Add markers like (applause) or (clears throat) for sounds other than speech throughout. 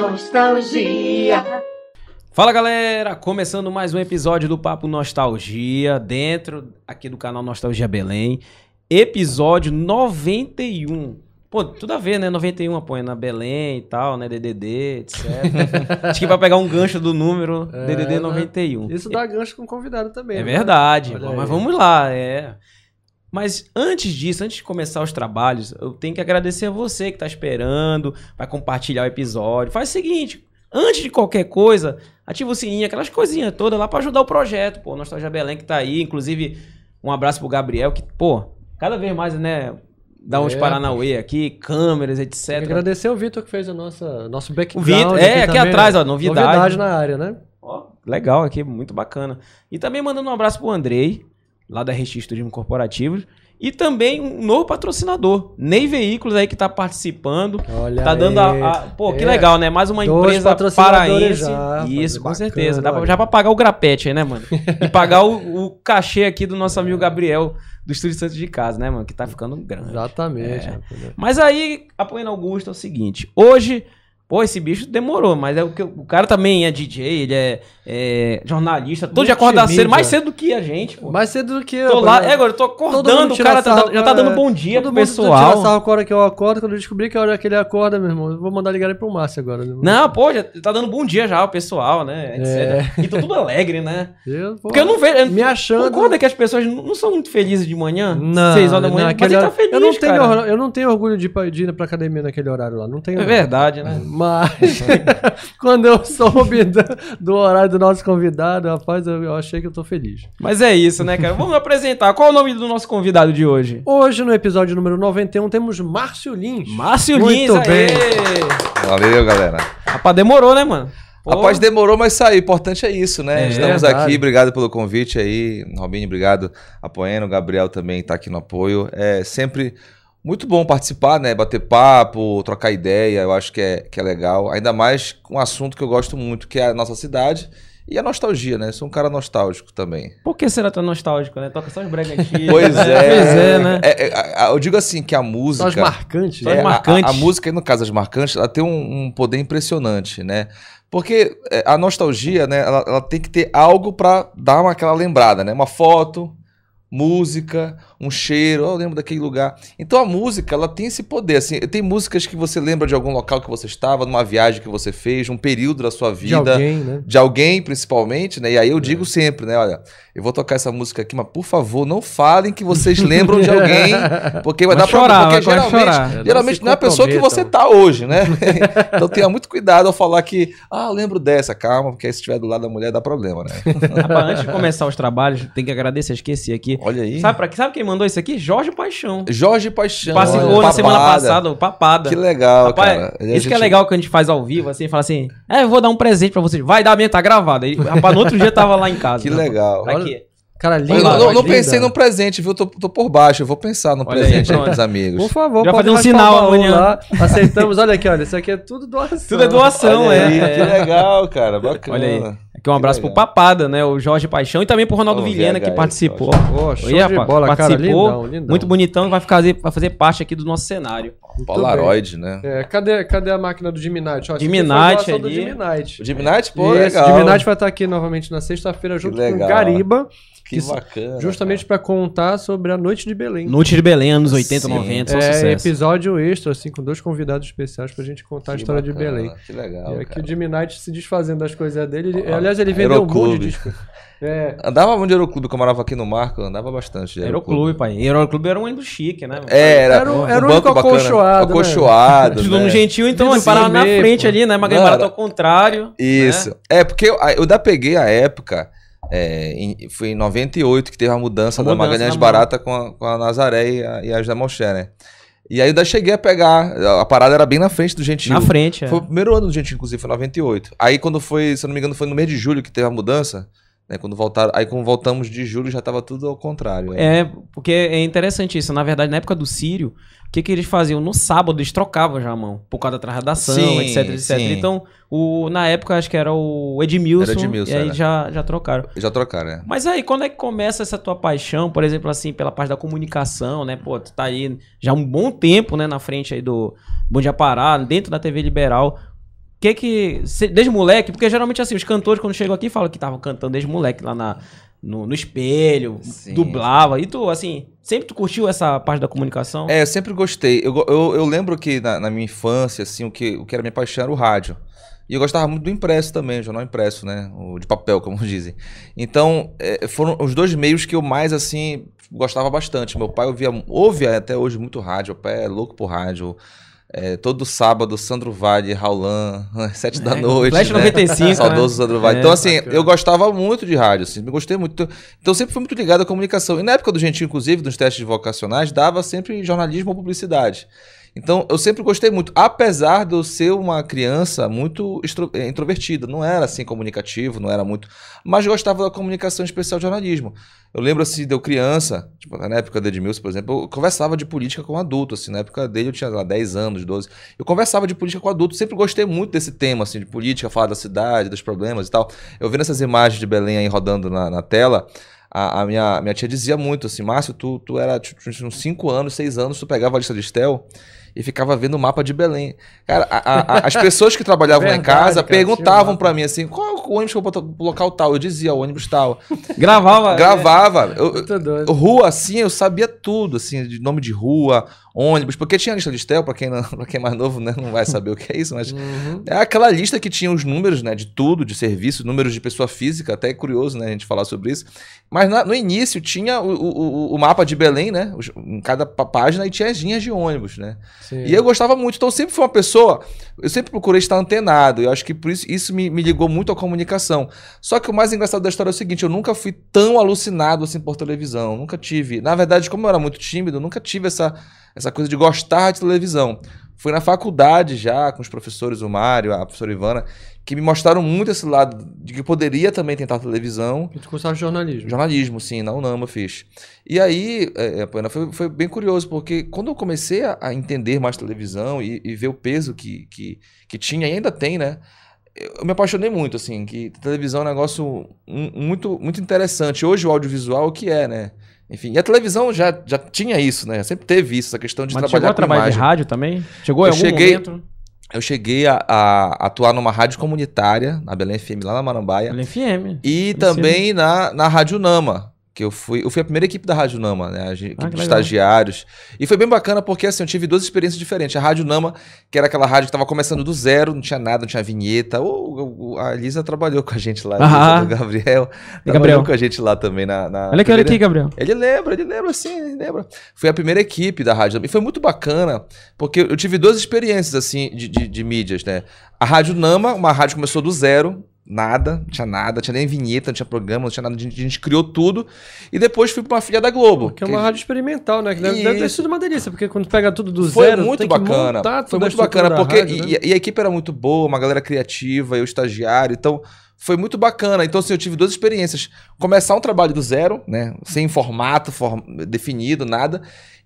Nostalgia. Fala galera, começando mais um episódio do Papo Nostalgia, dentro aqui do canal Nostalgia Belém. Episódio 91. Pô, tudo a ver, né? 91 apoia na Belém e tal, né? DDD, etc. (laughs) Acho que vai pegar um gancho do número É, DDD né? 91. Isso dá gancho com o convidado também. É né? verdade, Olha mas aí. vamos lá, é. Mas antes disso, antes de começar os trabalhos, eu tenho que agradecer a você que tá esperando, vai compartilhar o episódio. Faz o seguinte, antes de qualquer coisa, ativa o sininho, aquelas coisinhas todas lá pra ajudar o projeto, pô. Nostalgia Belém que tá aí, inclusive um abraço pro Gabriel que, pô, cada vez mais, né, dá uns É, paranauê aqui, câmeras, etc. agradecer o Vitor que fez nossa, nosso O background. Vitor, é, aqui também. atrás, ó, novidade. Novidade na área, né? Ó, legal aqui, muito bacana. E também mandando um abraço pro Andrei, lá da RX Turismo Corporativo. E também um novo patrocinador, Ney Veículos aí que tá participando. Olha tá dando a, a- Pô, que É. legal, né? Mais uma Dois empresa paraense. já, Isso, bacana, com certeza. Dá pra, já pra pagar o grapete aí, né, mano? E (laughs) pagar o, o cachê aqui do nosso amigo Gabriel, do Estúdio Santos de Casa, né, mano? Que tá ficando grande. Exatamente. É. Mas aí, apoiando Augusto, é o seguinte. Hoje, pô, esse bicho demorou, mas é o que o cara também é DJ, ele é, é jornalista, todo dia acorda cedo, mais cedo do que a gente, pô. Mais cedo do que eu. tô lá, é, agora eu tô acordando, o tira cara tá- sarro, já tá dando é, bom dia Todo pro mundo tira pessoal. sarro com a hora que eu acordo. Quando eu descobri que a hora que ele acorda, meu irmão, eu vou mandar ligar pro Márcio agora. né? Não, pô, já tá dando bom dia já o pessoal, né? É. E tô tudo alegre, né? Eu vou Porque eu não vejo. eu- me achando. Concorda que as pessoas não são muito felizes de manhã? Não, Seis horas da manhã. não, mas ele tá feliz, eu não tenho, cara. eu não tenho orgulho de ir pra, de ir pra academia naquele horário lá. Não tenho. É verdade, né? Mas (laughs) quando eu soube do, do horário do nosso convidado, rapaz, eu, eu achei que eu tô feliz. Mas é isso, né, cara? Vamos apresentar. Qual é o nome do nosso convidado de hoje? Hoje, no episódio número 91, temos Márcio Lins. Márcio Muito Lins, aê! bem. Valeu, galera. Rapaz, demorou, né, mano? Pô, Rapaz, demorou, mas saiu. O importante é isso, né? É Estamos verdade. aqui, obrigado pelo convite aí. Robinho, obrigado. Apoiando, o Gabriel também tá aqui no apoio. É sempre muito bom participar, né? Bater papo, trocar ideia, eu acho que é, que é legal. Ainda mais com um assunto que eu gosto muito, que é a nossa cidade e a nostalgia, né? Sou um cara nostálgico também. Por que será tão nostálgico, né? Toca só os brega antigos. (laughs) Pois né? é. Pois é, né? É, é, eu digo assim, que a música... Só os marcantes. Só os É, a- marcantes. A, a música, no caso das marcantes, ela tem um, um poder impressionante, né? Porque é, a nostalgia, né, ela, ela tem que ter algo pra dar uma, aquela lembrada, né? Uma foto, música, um cheiro, "Oh, eu lembro daquele lugar. Então a música, ela tem esse poder, assim, tem músicas que você lembra de algum local que você estava, numa viagem que você fez, um período da sua De vida, alguém, né? de alguém, principalmente, né? E aí eu É. digo sempre, né? Olha, eu vou tocar essa música aqui, mas por favor, não falem que vocês lembram de alguém, (laughs) porque vai, Vai dar chorar, problema. Porque vai- geralmente, chorar. É, não geralmente não é a pessoa que você comprometam. tá hoje, né? (laughs) então tenha muito cuidado ao falar que, ah, eu lembro dessa, calma, porque aí se estiver do lado da mulher dá problema, né? Rapaz, antes de começar os trabalhos, tem que agradecer, esqueci aqui. Olha aí. Sabe, pra, sabe quem mandou isso aqui? Jorge Paixão. Jorge Paixão. Participou olha, na semana passada, Papada. Que legal, Rapaz, cara. Isso que é gente- legal que a gente faz ao vivo, assim, fala assim, é, eu vou dar um presente pra vocês. Vai dar mesmo, tá gravado. Aí, rapaz, no outro dia tava lá em casa. Que rapaz. legal. Tá aqui. Cara, lindo. não, não- não linda. pensei num presente, viu? Tô, tô por baixo. Eu vou pensar no Olha presente aí, pros amigos. Por favor, Já pode fazer um sinal o amanhã. Lá. Aceitamos. Olha aqui, olha. Isso aqui é tudo doação. Tudo é doação, Olha é. aí, é. Que legal, cara. Bacana. Olha aí. Aqui um abraço Que pro Papada, né? O Jorge Paixão e também pro Ronaldo Ô, Vilhena que VHS, participou. Pô, show Oi, de rapaz, bola, cara. participou. Lindão, lindão. Muito bonitão vai, fazer, vai fazer parte aqui do nosso cenário. Muito Polaroid, né? bem. É, cadê, cadê a máquina do Jimmy Knight? Ó, isso Jimmy Knight doação do ali. Jimmy Knight. O Jimmy Knight, pô, Esse, legal. Jimmy Knight vai estar aqui novamente na sexta-feira junto com o Gariba. Que que- bacana. Justamente para contar sobre a Noite de Belém. Noite de Belém, anos 80, Sim. 90, só É sucesso. episódio extra, assim, com dois convidados especiais pra gente contar a Que história de bacana, Belém. Que legal. É, aqui cara. o Jimmy Knight se desfazendo das coisas dele. Ele- Ó, aliás, ele vendeu um monte Aeroclube. de disco. (laughs) É, Andava muito de Aeroclube, como eu morava aqui no Marco, eu andava bastante de Aeroclube, pai. Aeroclube era um ônibus chique, né? É, era, Era o- um era o banco único bacana. acolchoado, né? Acolchoado, Estudou (laughs) né? no Gentil, então ele parava na vermelho, frente pô. ali, né? Mas barato era- ao contrário. Isso. né? É, porque eu, eu ainda peguei a época, é, em- foi em 98 que teve a mudança A da mudança Magalhães Barata com a, com a Nazaré e a, e a José Malcher, né? E aí eu ainda cheguei a pegar. A parada era bem na frente do Gentil. Na frente, é. Foi o primeiro ano do Gentil, inclusive, foi 98. Aí quando foi, se eu não me engano, foi no mês de julho que teve a mudança. Né, quando voltaram, aí quando voltamos de julho já tava tudo ao contrário. né? É, porque é interessante isso. Na verdade, na época do Sírio, o que, que eles faziam? No sábado, eles trocavam já a mão, por causa da trasdação, Sim, etc, etc. sim. Então, o, na época, acho que era o Edmilson, Era Edmilson, e aí era. já, já trocaram. Já trocaram, né? Mas aí, quando é que começa essa tua paixão, por exemplo, assim, pela parte da comunicação, né? Pô, tu tá aí já um bom tempo, né, na frente aí do Bom Dia Pará, dentro da TV Liberal. O que que... Desde moleque, porque geralmente, assim, os cantores, quando chegam aqui, falam que estavam cantando desde moleque lá na, no, no espelho, Sim. dublava. E tu, assim, sempre tu curtiu essa parte da comunicação? É, eu sempre gostei. Eu, eu, eu lembro que na, na minha infância, assim, o que, o que era minha paixão era o rádio. E eu gostava muito do impresso também, o jornal impresso, né? O de papel, (laughs) como dizem. Então, é, foram os dois meios que eu mais, assim, gostava bastante. Meu pai ouvia, ouve até hoje muito rádio, meu pai é louco por rádio. É, todo sábado, Sandro Vale, Raulan, (laughs) sete da É, noite. Flash né? 95, Saudoso Sandro Vale. É, então, assim, bacana. eu gostava muito de rádio, assim, me gostei muito. Então, sempre fui muito ligado à comunicação. E na época do Gentil, inclusive, nos testes vocacionais, dava sempre jornalismo ou publicidade. Então, eu sempre gostei muito, apesar de eu ser uma criança muito eh, introvertida. Não era, assim, comunicativo, não era muito... Mas gostava da comunicação especial jornalismo. Eu lembro, assim, de eu criança, tipo, na época do Edmilson, por exemplo, eu conversava de política com adulto, assim, na época dele eu tinha lá 10 anos, 12. Eu conversava de política com adulto, sempre gostei muito desse tema, assim, de política, falar da cidade, dos problemas e tal. Eu vendo essas imagens de Belém aí rodando na, na tela, a, a minha, minha tia dizia muito assim, Márcio, tu, tu era, tipo, tinha uns 5 anos, 6 anos, tu pegava a lista de Estel e ficava vendo o mapa de Belém. Cara, a- a- as pessoas que trabalhavam lá em Verdade, casa cara, perguntavam mapa. pra mim assim, qual é o ônibus que eu vou pro local tal? Eu dizia, o ônibus tal. (laughs) Gravava. Gravava. Eu, Muito doido. Rua, assim, eu sabia tudo, assim, de nome de rua, ônibus, porque tinha a lista de Estel, pra quem, não, (laughs) quem é mais novo, né, não vai saber o que é isso, mas Uhum. é aquela lista que tinha os números, né, de tudo, de serviço, números de pessoa física, até é curioso, né, a gente falar sobre isso. Mas na- no início tinha o, o, o- mapa de Belém, né, em cada pá- página, e tinha as linhas de ônibus, né. Sim. E eu gostava muito, então eu sempre fui uma pessoa, eu sempre procurei estar antenado, eu acho que por isso, isso me, me ligou muito à comunicação. Só que o mais engraçado da história é o seguinte, eu nunca fui tão alucinado assim por televisão, nunca tive. Na verdade, como eu era muito tímido, eu nunca tive essa, essa coisa de gostar de televisão. Foi na faculdade já, com os professores, o Mário, a professora Ivana, que me mostraram muito esse lado de que eu poderia também tentar televisão, A gente cursava jornalismo. Jornalismo, sim, na UNAMA fiz. E aí, é, é, foi, foi bem curioso, porque quando eu comecei a, a entender mais televisão e, e ver o peso que, que, que tinha, e ainda tem, né? Eu me apaixonei muito, assim, que televisão é um negócio mu- muito, muito interessante. Hoje o audiovisual, o que é, né? Enfim, e a televisão já, já tinha isso, né? Sempre teve isso, essa questão de Mas chegou trabalhar a com trabalhar de imagem. rádio também? Chegou Eu cheguei- momento? Eu cheguei a, a atuar numa rádio comunitária, na Belém FM, lá na Marambaia. Pela FM. E Isso também na, na Rádio Nama, que eu fui, eu fui a primeira equipe da Rádio Nama, né? A gente- Ah, equipe que de legal. estagiários. E foi bem bacana porque assim, eu tive duas experiências diferentes. A Rádio Nama, que era aquela rádio que estava começando do zero, não tinha nada, não tinha vinheta. O, o- a Elisa trabalhou com a gente lá, a Ah. Do Gabriel. Trabalhou Gabriel. com a gente lá também na. na Olha aqui, olha aqui, primeira- Gabriel. ele lembra, ele lembra sim, ele lembra. Foi a primeira equipe da rádio. E foi muito bacana, porque eu tive duas experiências, assim, de, de, de mídias, né? A Rádio Nama, uma rádio que começou do zero, nada, não tinha nada, não tinha nem vinheta, não tinha programa, não tinha nada, a gente, a gente criou tudo. E depois fui pra uma filha da Globo. Que é uma rádio experimental, né? Que deve, deve ter sido uma delícia, porque quando pega tudo do Foi zero, muito que bacana. Foi muito bacana, porque. rádio, e, né? e a equipe era muito boa, uma galera criativa, eu estagiário, então. Foi muito bacana. Então, assim, eu tive duas experiências. Começar um trabalho do zero, né? Sem formato form- definido, nada.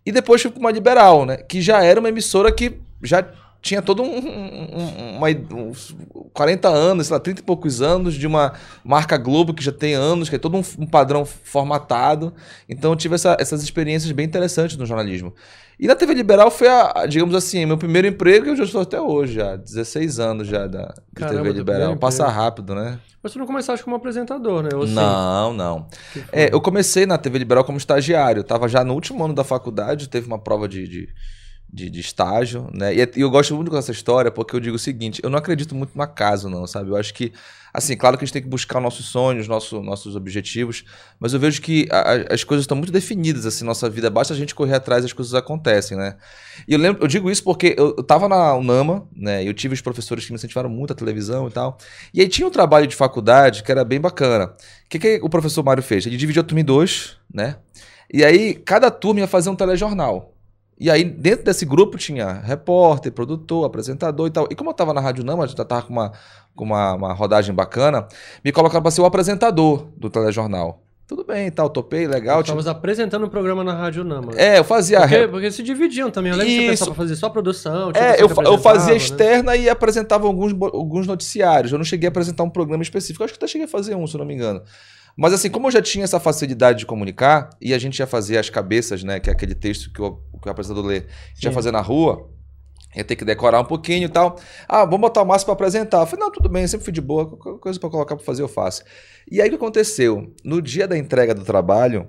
E depois fui para uma liberal, né? Que já era uma emissora que já tinha todo um, um- um- uma, uns 40 anos, sei lá, 30 e poucos anos de uma marca Globo que já tem anos, que é todo um, um padrão formatado. Então eu tive essa- essas experiências bem interessantes no jornalismo. E na TV Liberal foi, a, digamos assim, meu primeiro emprego e eu já estou até hoje, já. 16 anos já da, de Caramba, TV Liberal. Passa rápido, né? Mas tu não começaste como apresentador, né? Ou sim? Não, não. É, eu comecei na TV Liberal como estagiário. Eu tava já no último ano da faculdade, teve uma prova de, de, de, de estágio, né? E, é- e eu gosto muito dessa história porque eu digo o seguinte: eu não acredito muito no acaso, não, sabe? Eu acho que, assim, claro que a gente tem que buscar nossos sonhos, nosso, nossos objetivos, mas eu vejo que a- as coisas estão muito definidas, assim, nossa vida. Basta a gente correr atrás e as coisas acontecem, né? E eu lembro, eu digo isso porque eu, eu tava na UNAMA, né? Eu tive os professores que me incentivaram muito a televisão e tal. E aí tinha um trabalho de faculdade que era bem bacana. O que, que o professor Mário fez? Ele dividiu a turma em dois, né? E aí cada turma ia fazer um telejornal. E aí, dentro desse grupo, tinha repórter, produtor, apresentador e tal. E como eu tava na Rádio Nama, já tava com uma, com uma, uma rodagem bacana, me colocaram para ser o apresentador do telejornal. Tudo bem, tal, topei, legal. Estávamos apresentando um programa na Rádio Nama. É, eu fazia. a Porque, re- porque se dividiam também. Eu lembro que você Isso. pensava fazer só produção. tinha É, eu, fa- eu fazia né? externa e apresentava alguns, alguns noticiários. Eu não cheguei a apresentar um programa específico. Eu acho que até cheguei a fazer um, se eu não me engano. Mas assim, como eu já tinha essa facilidade de comunicar, e a gente ia fazer as cabeças, né? Que é aquele texto que o, que o apresentador lê, Sim. fazer na rua, ia ter que decorar um pouquinho e tal. Ah, vamos botar o Márcio pra apresentar. Eu falei, não, tudo bem, sempre fui de boa, qualquer coisa pra colocar pra fazer eu faço. E aí o que aconteceu? No dia da entrega do trabalho,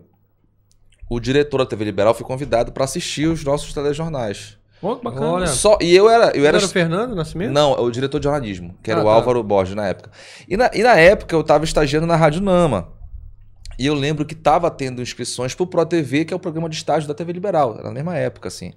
o diretor da TV Liberal foi convidado para assistir os nossos telejornais. Pô, que bacana. Olha. Só, e eu era, eu Era, era o Fernando Nascimento? não, é o diretor de jornalismo, que era Ah, o tá. Álvaro Borges na época. E na, e na época eu estava estagiando na Rádio Nama. E eu lembro que estava tendo inscrições pro Pro TV, que é o programa de estágio da TV Liberal. Era na mesma época, assim.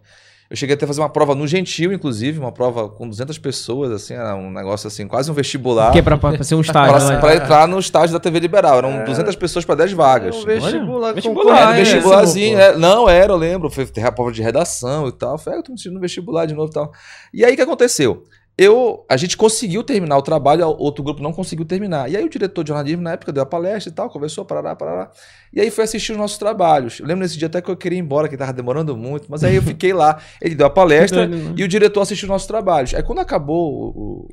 Eu cheguei até a fazer uma prova no Gentil, inclusive, uma prova com 200 pessoas, assim, era um negócio assim, quase um vestibular. Que é pra, pra ser um estágio, Pra, né? pra entrar no estágio da TV Liberal. Eram 200 pessoas para 10 vagas. É um vestibular. vestibular, Ah, um é, vestibularzinho, é. Não, era, eu lembro. Foi ter a prova de redação e tal. Foi, eu tô me sentindo no vestibular de novo e tal. E aí o que aconteceu? Eu, a gente conseguiu terminar o trabalho, outro grupo não conseguiu terminar. E aí o diretor de jornalismo, na época, deu a palestra e tal, conversou, parará, parará. E aí foi assistir os nossos trabalhos. Eu lembro nesse dia até que eu queria ir embora, que tava demorando muito, mas aí eu (laughs) fiquei lá. Ele deu a palestra né? e o diretor assistiu os nossos trabalhos. Aí quando acabou o, o-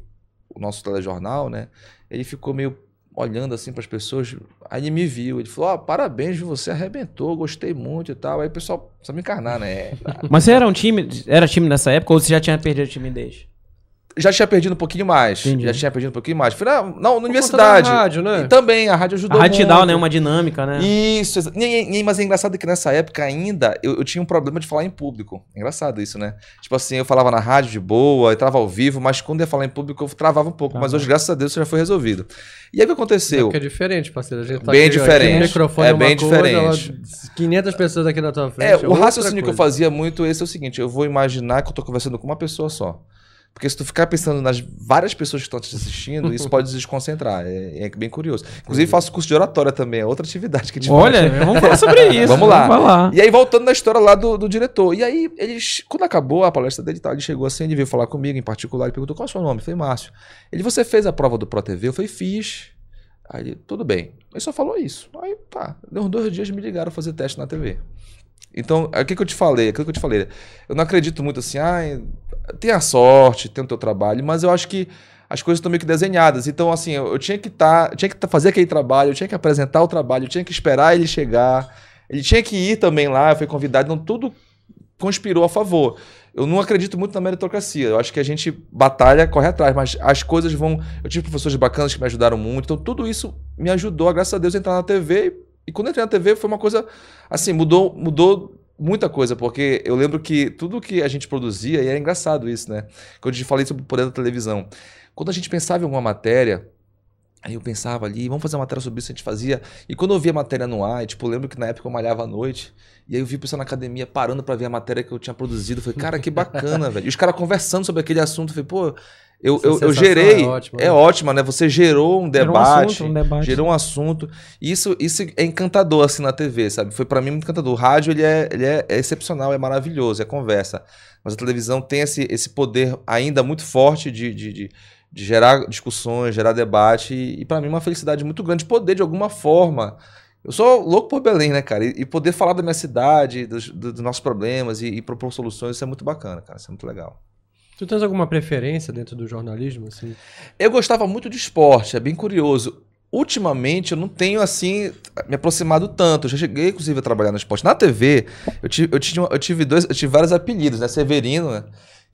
o nosso telejornal, né, ele ficou meio olhando assim para as pessoas. Aí ele me viu, ele falou: Ó, parabéns, você arrebentou, gostei muito e tal. Aí o pessoal precisa me encarnar, né? (laughs) Mas você era um time, era time nessa época ou você já tinha perdido a timidez? Já tinha perdido um pouquinho mais. Entendi. Já tinha perdido um pouquinho mais. Foi na, não, na universidade. rádio, né? E também, a rádio A ajudou rádio te muito. dá né, uma dinâmica, né? Isso, exa- e- e- mas é engraçado que nessa época ainda eu, eu tinha um problema de falar em público. Engraçado isso, né? Tipo assim, eu falava na rádio de boa, eu tava ao vivo, mas quando ia falar em público eu travava um pouco. Mas hoje, graças a Deus, isso já foi resolvido. E aí o que aconteceu? Porque é diferente, parceiro. A gente tá Bem aqui, ó, diferente. no microfone É uma bem coisa, diferente. ó, 500 pessoas aqui na tua frente. É, o outra raciocínio que eu coisa. fazia muito esse é o seguinte: eu vou imaginar que eu tô conversando com uma pessoa só. Porque se tu ficar pensando nas várias pessoas que estão te assistindo, isso pode (laughs) desconcentrar. É, é bem curioso. Inclusive, faço curso de oratória também, é outra atividade que a gente Olha, faz. vamos falar sobre (laughs) isso. Vamos lá. Vamos lá. E aí, voltando na história lá do, do diretor. E aí, ele, quando acabou a palestra dele, tal, ele chegou assim, ele veio falar comigo em particular, ele perguntou qual é o seu nome? Eu falei, Márcio. Ele, você fez a prova do ProTV? Eu falei, fiz. Aí ele, tudo bem. Ele só falou isso. Aí, tá. Deu uns dois dias, me ligaram fazer teste na TV. Então, é o que, que eu te falei? Aquilo que eu te falei. Eu não acredito muito assim, ah, tem a sorte, tem o teu trabalho, mas eu acho que as coisas estão meio que desenhadas. Então, assim, eu, eu tinha que estar, tinha que tá- fazer aquele trabalho, eu tinha que apresentar o trabalho, eu tinha que esperar ele chegar, ele tinha que ir também lá, fui convidado, então tudo conspirou a favor. Eu não acredito muito na meritocracia. Eu acho que a gente batalha, corre atrás, mas as coisas vão. Eu tive professores bacanas que me ajudaram muito, então tudo isso me ajudou, graças a Deus, a entrar na TV. E quando eu entrei na TV foi uma coisa assim, mudou, mudou muita coisa, porque eu lembro que tudo que a gente produzia, e era engraçado isso, né? Quando a gente falei sobre o poder da televisão. Quando a gente pensava em alguma matéria, aí eu pensava ali, vamos fazer uma matéria sobre isso, a gente fazia. E quando eu via a matéria no ar, e, tipo, eu lembro que na época eu malhava à noite, e aí eu vi pessoal na academia parando pra ver a matéria que eu tinha produzido. Eu falei, cara, que bacana, (laughs) velho. E os caras conversando sobre aquele assunto, eu falei, pô, eu, eu, eu sensação gerei. é ótima, É né? ótima, né? Você gerou um Gerou um debate. assunto, um debate. Gerou um assunto. Isso, isso é encantador, assim, na TV, sabe? Foi pra mim muito encantador. O rádio, ele é, ele é, é excepcional, é maravilhoso, é conversa. Mas a televisão tem esse, esse poder ainda muito forte de, de, de, de gerar discussões, gerar debate. E, e para mim, é uma felicidade muito grande poder, de alguma forma. Eu sou louco por Belém, né, cara? E, e poder falar da minha cidade, dos, do- dos nossos problemas e, e propor soluções, isso é muito bacana, cara. Isso é muito legal. Tu tens alguma preferência dentro do jornalismo? Assim? Eu gostava muito de esporte, é bem curioso. Ultimamente eu não tenho assim me aproximado tanto. Eu já cheguei, inclusive, a trabalhar no esporte. Na TV, eu tive, eu tive, eu tive dois, eu tive vários apelidos, né? Severino, né?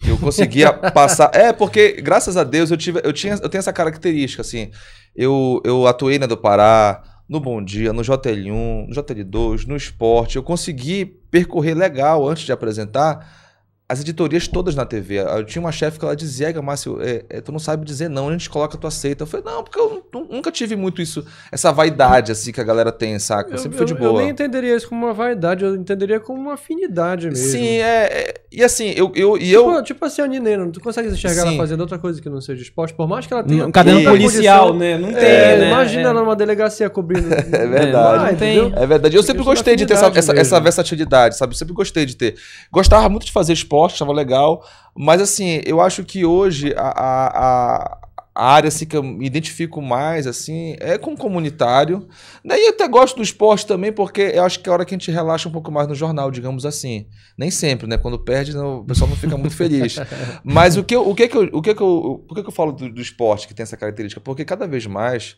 Eu conseguia (laughs) passar. É, porque, graças a Deus, eu, tive, eu, tinha, eu tenho essa característica, assim. Eu, eu atuei na do Pará, no Bom Dia, no JL1, no JL2, no esporte. Eu consegui percorrer legal antes de apresentar as editorias todas na TV. Eu tinha uma chefe que ela dizia, Márcio, é, é, tu não sabe dizer não, a gente coloca, tu aceita. Eu falei, não, porque eu nu- nunca tive muito isso, essa vaidade assim que a galera tem, saca? Eu, Eu, sempre fui de boa. eu nem entenderia isso como uma vaidade, eu entenderia como uma afinidade mesmo. Sim, é, é- E assim, eu. eu, e Tipo, eu tipo assim, a Nineira, tu consegue enxergar ela Sim. fazendo outra coisa que não seja esporte, por mais que ela tenha. Um caderno policial, condição. né? Não tem, É, né? Imagina É. ela numa delegacia cobrindo. (laughs) É verdade. tem. É verdade. Eu sempre Isso é gostei de ter essa, essa, essa versatilidade, sabe? Eu sempre gostei de ter. Gostava muito de fazer esporte, achava legal. Mas assim, eu acho que hoje a, a, a, área assim, que eu me identifico mais assim é com o comunitário. Né? E eu até gosto do esporte também, porque eu acho que é a hora que a gente relaxa um pouco mais no jornal, digamos assim. Nem sempre, né? Quando perde, o pessoal não fica muito feliz. (laughs) Mas o que, eu- o que, que eu, o que, que eu, por que, que eu falo do, do esporte que tem essa característica? Porque cada vez mais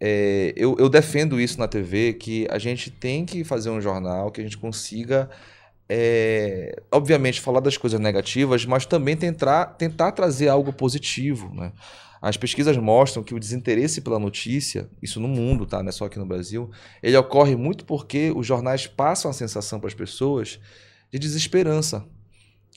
é, eu, eu defendo isso na TV, que a gente tem que fazer um jornal que a gente consiga, é, obviamente, falar das coisas negativas, mas também tentar, tentar trazer algo positivo, né? As pesquisas mostram que o desinteresse pela notícia, isso no mundo, tá? Não é só aqui no Brasil, ele ocorre muito porque os jornais passam a sensação para as pessoas de desesperança,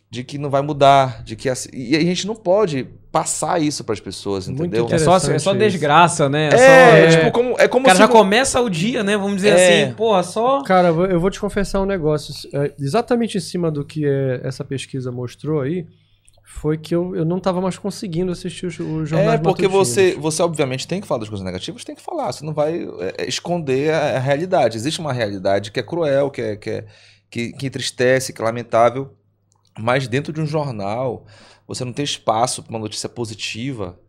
de que não vai mudar, de que assim, e a gente não pode passar isso para as pessoas, entendeu? É só, é só desgraça, né? É, só, é, tipo, como, é como cara se já começa o dia, né? Vamos dizer É. assim, porra, só. Cara, eu vou- te confessar um negócio. É, Exatamente em cima do que é, essa pesquisa mostrou aí, foi que eu, eu não tava mais conseguindo assistir os, os jornais É, porque matutinos. você, você obviamente tem que falar das coisas negativas, tem que falar. Você não vai é, é, esconder a, a realidade. Existe uma realidade que é cruel, que, é, que, é, que, que entristece, que é lamentável. Mas dentro de um jornal, você não tem espaço para uma notícia positiva,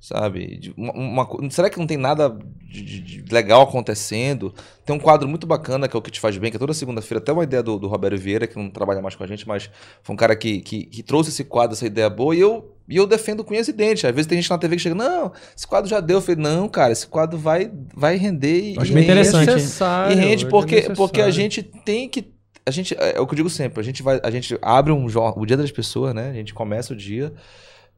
sabe? Uma- uma será que não tem nada de, de- de legal acontecendo? Tem um quadro muito bacana que é o que te faz bem, que é toda segunda-feira, até uma ideia do, do Roberto Vieira, que não trabalha mais com a gente, mas foi um cara que, que, que trouxe esse quadro, essa ideia boa, e eu, e eu defendo com unhas e dentes. Às vezes tem gente na TV que chega, não, esse quadro já deu. Eu falei, não, cara, esse quadro vai, vai render e, Acho e bem rende. interessante. É necessário, E rende é porque, necessário. porque a gente tem que. A gente, é o que eu digo sempre, a gente vai, a gente abre um o dia das pessoas, né? A gente começa o dia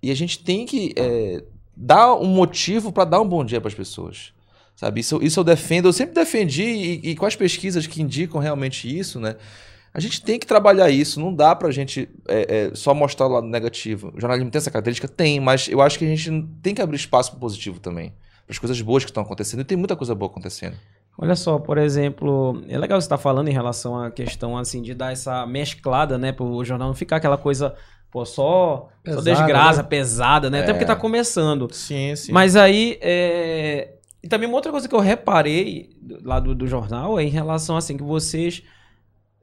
e a gente tem que é, dar um motivo para dar um bom dia para as pessoas. Sabe? Isso, isso eu defendo, eu sempre defendi, e, e com as pesquisas que indicam realmente isso, né? A gente tem que trabalhar isso, não dá pra gente é, é, só mostrar o lado negativo. O jornalismo tem essa característica? Tem, mas eu acho que a gente tem que abrir espaço pro positivo também. Para as coisas boas que estão acontecendo. E tem muita coisa boa acontecendo. Olha só, por exemplo, é legal você estar falando em relação à questão assim de dar essa mesclada, né, pro jornal não ficar aquela coisa, pô, só, só Pesada, desgraça, né? pesada, né? Até É. porque tá começando. Sim, sim. Mas aí, é... e também uma outra coisa que eu reparei lá do, do jornal é em relação assim que vocês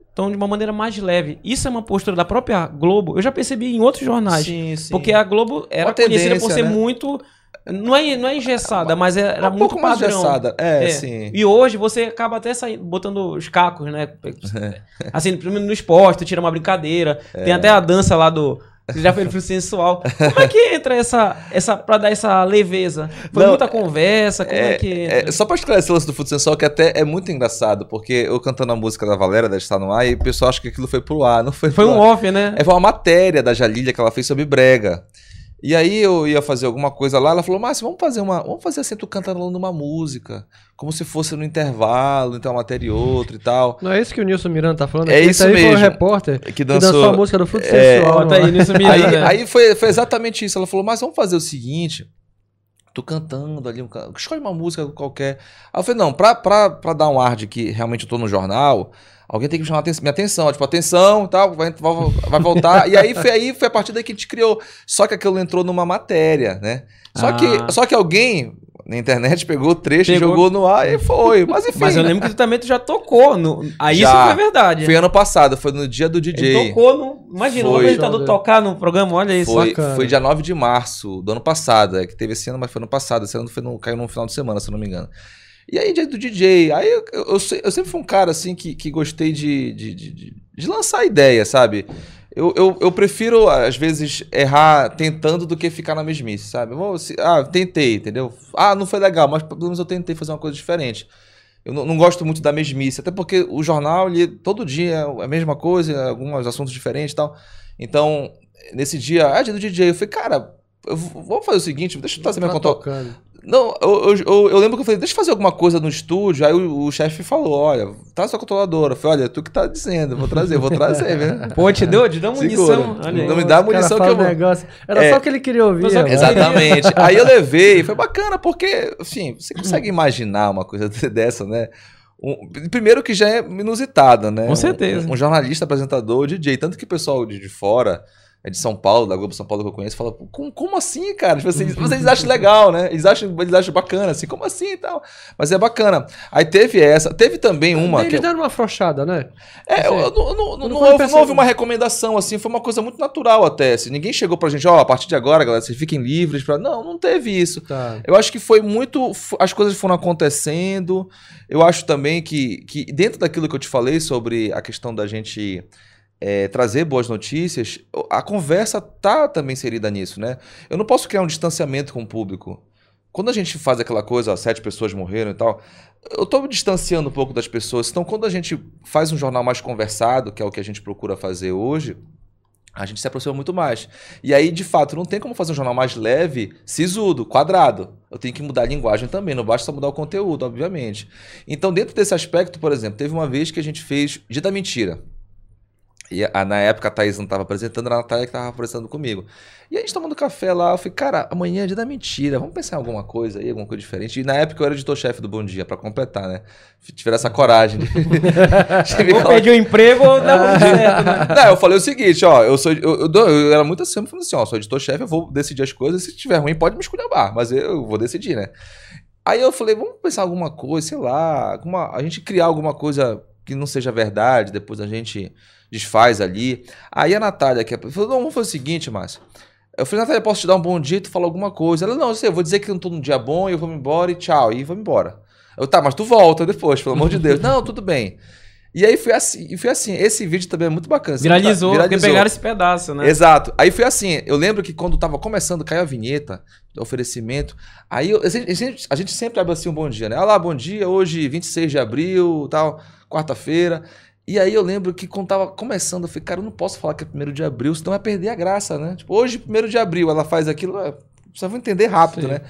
estão de uma maneira mais leve. Isso é uma postura da própria Globo. Eu já percebi em outros jornais. Sim, sim. Porque a Globo era conhecida por ser né? muito não é, não é engessada, mas era um muito pouco mais padrão. engessada. É, É. sim. E hoje você acaba até saindo, botando os cacos, né? Assim, primeiro no esporte, tira uma brincadeira. É. Tem até a dança lá do. Já foi pro sensual. Como é que entra essa. essa pra dar essa leveza? Foi Não, muita conversa? Como é, que entra? É, só pra esclarecer o lance do Futebol Sensual, que até é muito engraçado, porque eu cantando a música da Valéria, da Está no Ar, e o pessoal acha que aquilo foi pro ar, não foi Foi um ar. off, né? É, foi uma matéria da Jalília que ela fez sobre brega. E aí eu ia fazer alguma coisa lá, ela falou, Márcio, vamos fazer uma. Vamos fazer assim, tu cantando uma música. Como se fosse no intervalo, então uma matéria e outra e tal. Não é isso que o Nilson Miranda tá falando? É aqui? isso aí foi mesmo. repórter Que que dançou, dançou. a música do Fruto É, Sensual. Bota aí nisso Aí, Miranda. aí foi, foi exatamente isso. Ela falou, mas vamos fazer o seguinte. Tô cantando ali, um, escolhe uma música qualquer. Aí eu falei, não, pra, pra, pra dar um ar de que realmente eu tô no jornal, alguém tem que chamar minha atenção. Tipo, atenção e tal, vai, vai, voltar. e aí foi, aí foi a partir daí que a gente criou. Só que aquilo entrou numa matéria, né? Só, Ah. que, só que alguém na internet pegou o trecho, Pegou. jogou no ar e foi. Mas (laughs) enfim. Mas eu lembro que tu também tu já tocou. No... Aí Já. isso foi verdade. Foi ano passado, foi no dia do DJ. Ele tocou no. Imagina, Foi. apresentador tocar no programa, olha isso. Foi, bacana. foi dia 9 de março do ano passado. É que teve esse ano, mas foi ano passado. Esse ano foi no, caiu no final de semana, se eu não me engano. E aí, dia do DJ. Aí eu, eu, eu se- eu sempre fui um cara assim que, que gostei de, de, de, de- lançar ideia, sabe? Eu, eu, eu prefiro, às vezes, errar tentando do que ficar na mesmice, sabe? Vou se- ah, tentei, entendeu? Ah, não foi legal, mas pelo menos eu tentei fazer uma coisa diferente. Eu não, não gosto muito da mesmice, até porque o jornal, ele, todo dia é a mesma coisa, alguns assuntos diferentes e tal. Então, nesse dia, ah, dia do DJ, eu falei, cara, eu vou fazer o seguinte, deixa eu trazer minha Tá conta. tocando. Não, eu, eu- eu- lembro que eu falei, deixa eu fazer alguma coisa no estúdio. Aí o, o chefe falou: olha, traz sua controladora. Eu falei, olha, tu que tá dizendo, vou trazer, vou trazer, né? (laughs) Pô, te deu, te deu munição. Olha. Não me dá munição que eu vou- negócio. Era É. só o que ele queria ouvir. Que-. Exatamente. (laughs) Aí eu levei, foi bacana, porque, assim, você consegue (clears throat) imaginar uma coisa (laughs) dessa, né? Um- primeiro que já é inusitada, né? Com certeza. Um, um jornalista, apresentador, DJ. Tanto que o pessoal de, de fora, é de São Paulo, da Globo São Paulo que eu conheço, fala, como, como assim, cara? Tipo assim, vocês acham legal, né? Eles acham, eles acham bacana, assim, como assim e tal? Mas é bacana. Aí teve essa, teve também uma. Eles que- deram uma afrouxada, né? é, eu, eu não, não, Eu não, houve, não houve uma recomendação, assim, foi uma coisa muito natural até. Assim, ninguém chegou pra gente, ó, a partir de agora, galera, vocês fiquem livres pra. Não, não teve isso. Tá. Eu acho que foi muito. As coisas foram acontecendo. Eu acho também que, que dentro daquilo que eu te falei sobre a questão da gente é, trazer boas notícias, a conversa tá também inserida nisso, né? Eu não posso criar um distanciamento com o público. Quando a gente faz aquela coisa, ó, sete pessoas morreram e tal, eu tô me distanciando um pouco das pessoas. Então, quando a gente faz um jornal mais conversado, que é o que a gente procura fazer hoje, a gente se aproxima muito mais. E aí, de fato, não tem como fazer um jornal mais leve, sisudo, quadrado. Eu tenho que mudar a linguagem também, não basta só mudar o conteúdo, obviamente. Então, dentro desse aspecto, por exemplo, teve uma vez que a gente fez Dia da Mentira. E a- na época a Thaís não estava apresentando, era a Natália que estava apresentando comigo. E a gente tomando café lá, eu falei, cara, amanhã é dia da mentira, vamos pensar em alguma coisa aí, alguma coisa diferente. E na época eu era editor-chefe do Bom Dia, pra completar, né? Tiveram essa coragem de, (laughs) Ou perde o emprego ou dá muito (laughs) certo, né? não, eu falei o seguinte, ó, eu sou. Eu, eu, eu era muito assim, eu falei assim, ó, sou editor-chefe, eu vou decidir as coisas, se tiver ruim, pode me esculhambar, mas eu, eu vou decidir, né? Aí eu falei, vamos pensar alguma coisa, sei lá, alguma, a gente criar alguma coisa que não seja verdade, depois a gente desfaz ali. Aí a Natália, que é, falou, não, vamos fazer o seguinte, Márcio. Eu falei, Natália, posso te dar um bom dia, tu fala alguma coisa. Ela, não, eu sei, eu vou dizer que eu não tô num dia bom, e eu vou embora e tchau, e vou me embora. Eu, tá, mas tu volta depois, pelo amor de Deus. (laughs) não, tudo bem. E aí foi assim, foi assim. Esse vídeo também é muito bacana. Viralizou, tá- porque pegaram esse pedaço, né? Exato. Aí foi assim, eu lembro que quando tava começando, caiu a vinheta do oferecimento. Aí eu- a, gente, a gente sempre abre assim um bom dia, né? Olá, bom dia, hoje 26 de abril, tal, quarta-feira. E aí eu lembro que quando tava começando, eu falei, cara, eu não posso falar que é primeiro de abril, senão vai perder a graça, né? Tipo, hoje, primeiro de abril, ela faz aquilo, é, vocês vão entender rápido, Sim. né?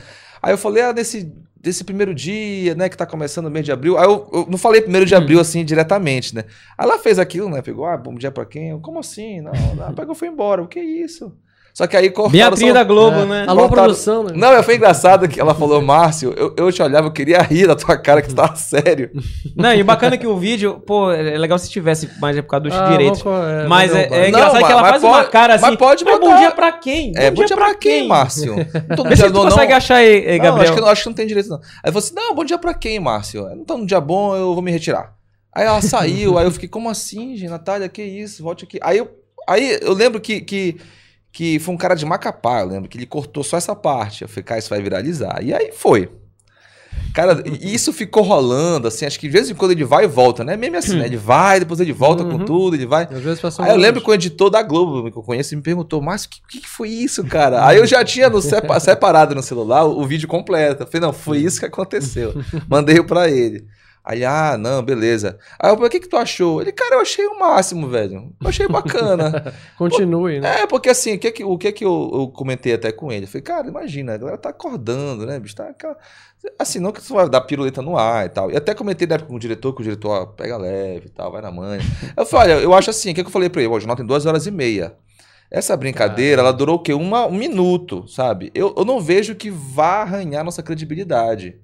Aí eu falei, ah, desse, desse primeiro dia, né, que tá começando o mês de abril. Aí eu, eu não falei primeiro de abril, assim, diretamente, né? Aí ela fez aquilo, né? Pegou, ah, bom dia pra quem? Eu, Como assim? Não, não. Pegou e foi embora. O que é isso? Só que aí cortaram... Beatriz só- da Globo, É. né? Alô, produção, né? Não, foi engraçado que ela falou, Márcio, eu, eu te olhava, eu queria rir da tua cara que tu tava sério. (laughs) Não, e o bacana é que o vídeo, pô, é legal se tivesse mais é por causa dos Ah, direitos. co- é, Mas é, é engraçado Não, que ela mas faz pode- uma cara assim. mas pode bom botar- dia pra quem? É, bom dia pra quem, Márcio? (laughs) Não tô no Vê se dia tu bom, consegue não. achar aí, Não, Gabriel. acho que, não- acho que não tem direito, não. Aí eu falei assim: não, bom dia pra quem, Márcio? Não tô num dia bom, eu vou me retirar. Aí ela saiu, aí eu fiquei, como assim, gente? Natália, que isso? Volte aqui. Aí eu, aí eu lembro que, que, que foi um cara de Macapá, eu lembro, que ele cortou só essa parte. Eu falei, cara, isso vai viralizar. E aí foi. Cara, e isso ficou rolando, assim, acho que de vez em quando ele vai e volta, né? Mesmo assim, né? Ele vai, depois ele volta com Uhum. tudo, ele vai. Às vezes passam Aí eu lembro que o editor da Globo, que eu conheço, me perguntou, mas o que, que, foi isso, cara? Aí eu já tinha no sepa- (laughs) separado no celular o, o vídeo completo. Eu falei, não, foi isso que aconteceu. (laughs) Mandei pra ele. Aí, ah, não, beleza. Aí eu falei, o que, que tu achou? Ele, cara, eu achei o máximo, velho. Eu achei bacana. (laughs) Continue, né? é, porque assim, o que, que, o que, que eu, eu comentei até com ele? Eu falei, cara, imagina, a galera tá acordando, né, bicho? Tá. Assim, não que você vai dar piruleta no ar e tal. E até comentei na época com o diretor, que o diretor ó, pega leve e tal, vai na manha. Eu falei, olha, eu acho assim, o que, que eu falei pra ele? O jornal tem duas horas e meia. Essa brincadeira, ela durou o quê? Uma, um minuto, sabe? Eu, eu não vejo que vá arranhar nossa credibilidade.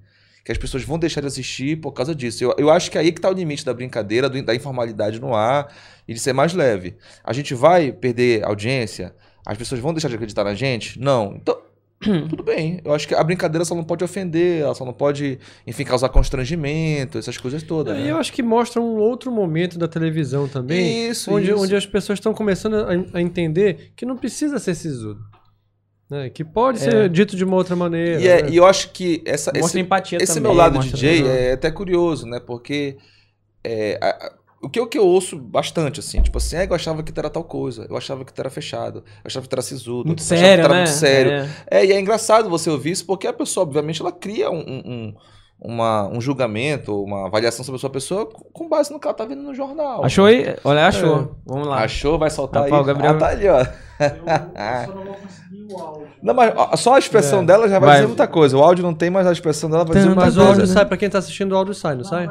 Que as pessoas vão deixar de assistir por causa disso. Eu, eu acho que aí que tá o limite da brincadeira, do- da informalidade no ar e de ser mais leve. A gente vai perder audiência? As pessoas vão deixar de acreditar na gente? Não. Então, (clears throat) tudo bem. Eu acho que a brincadeira só não pode ofender, ela só não pode, enfim, causar constrangimento, essas coisas todas. E né? eu acho que mostra um outro momento da televisão também, Isso, onde, isso. onde as pessoas estão começando a, a entender que não precisa ser sisudo. Né? Que pode ser dito de uma outra maneira. E, é- né? e eu acho que essa, Mostra esse, empatia esse também. meu lado mostra- DJ é até curioso, né? Porque é, a- a- o que, o que eu ouço bastante, assim, tipo assim, é, eu achava que tu era tal coisa, eu achava que tu era fechado, eu achava que tu era sisudo, Muito eu achava sério, que tu era né? muito sério. É. É, e é engraçado você ouvir isso, porque a pessoa, obviamente, ela cria um, um- um- uma, um julgamento, uma avaliação sobre a sua pessoa com base no que ela tá vendo no jornal. Achou aí? Olha, achou. Vamos lá. Achou? Vai soltar Rafael, aí. Gabriel- Ah, tá ali, ó. Eu só não vou conseguir o áudio. Não, mas ó, só a expressão É. dela já vai, Vai. dizer muita coisa. O áudio não tem, mas a expressão dela vai dizer Tem, muita Mas o coisa. áudio né? sai, pra quem tá assistindo, o áudio sai, não sai?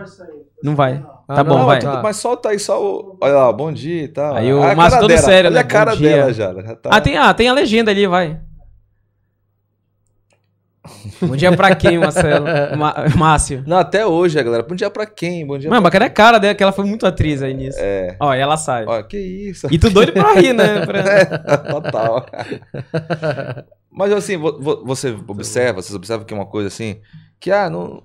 Não vai. Ah, Tá bom, não, vai. tá. Mas solta aí só o. Olha lá, bom dia e tal. Aí o Márcio todo dela, sério, Olha né? a cara Bom dia. dela já. já tá... Ah, tem, ah, tem a legenda ali, vai. (laughs) Bom dia pra quem, Marcelo? Ma- Márcio. Não, até hoje, galera. Bom dia pra quem? Bom dia Mano, pra... mas cadê a cara dela? Que ela foi muito atriz aí nisso. É. Ó, e ela sai. Ó, que isso. E tu doido pra rir, né? Pra- (laughs) É, total. (laughs) Mas assim, vo- vo- você observa, vocês observam que é uma coisa assim, que ah, não-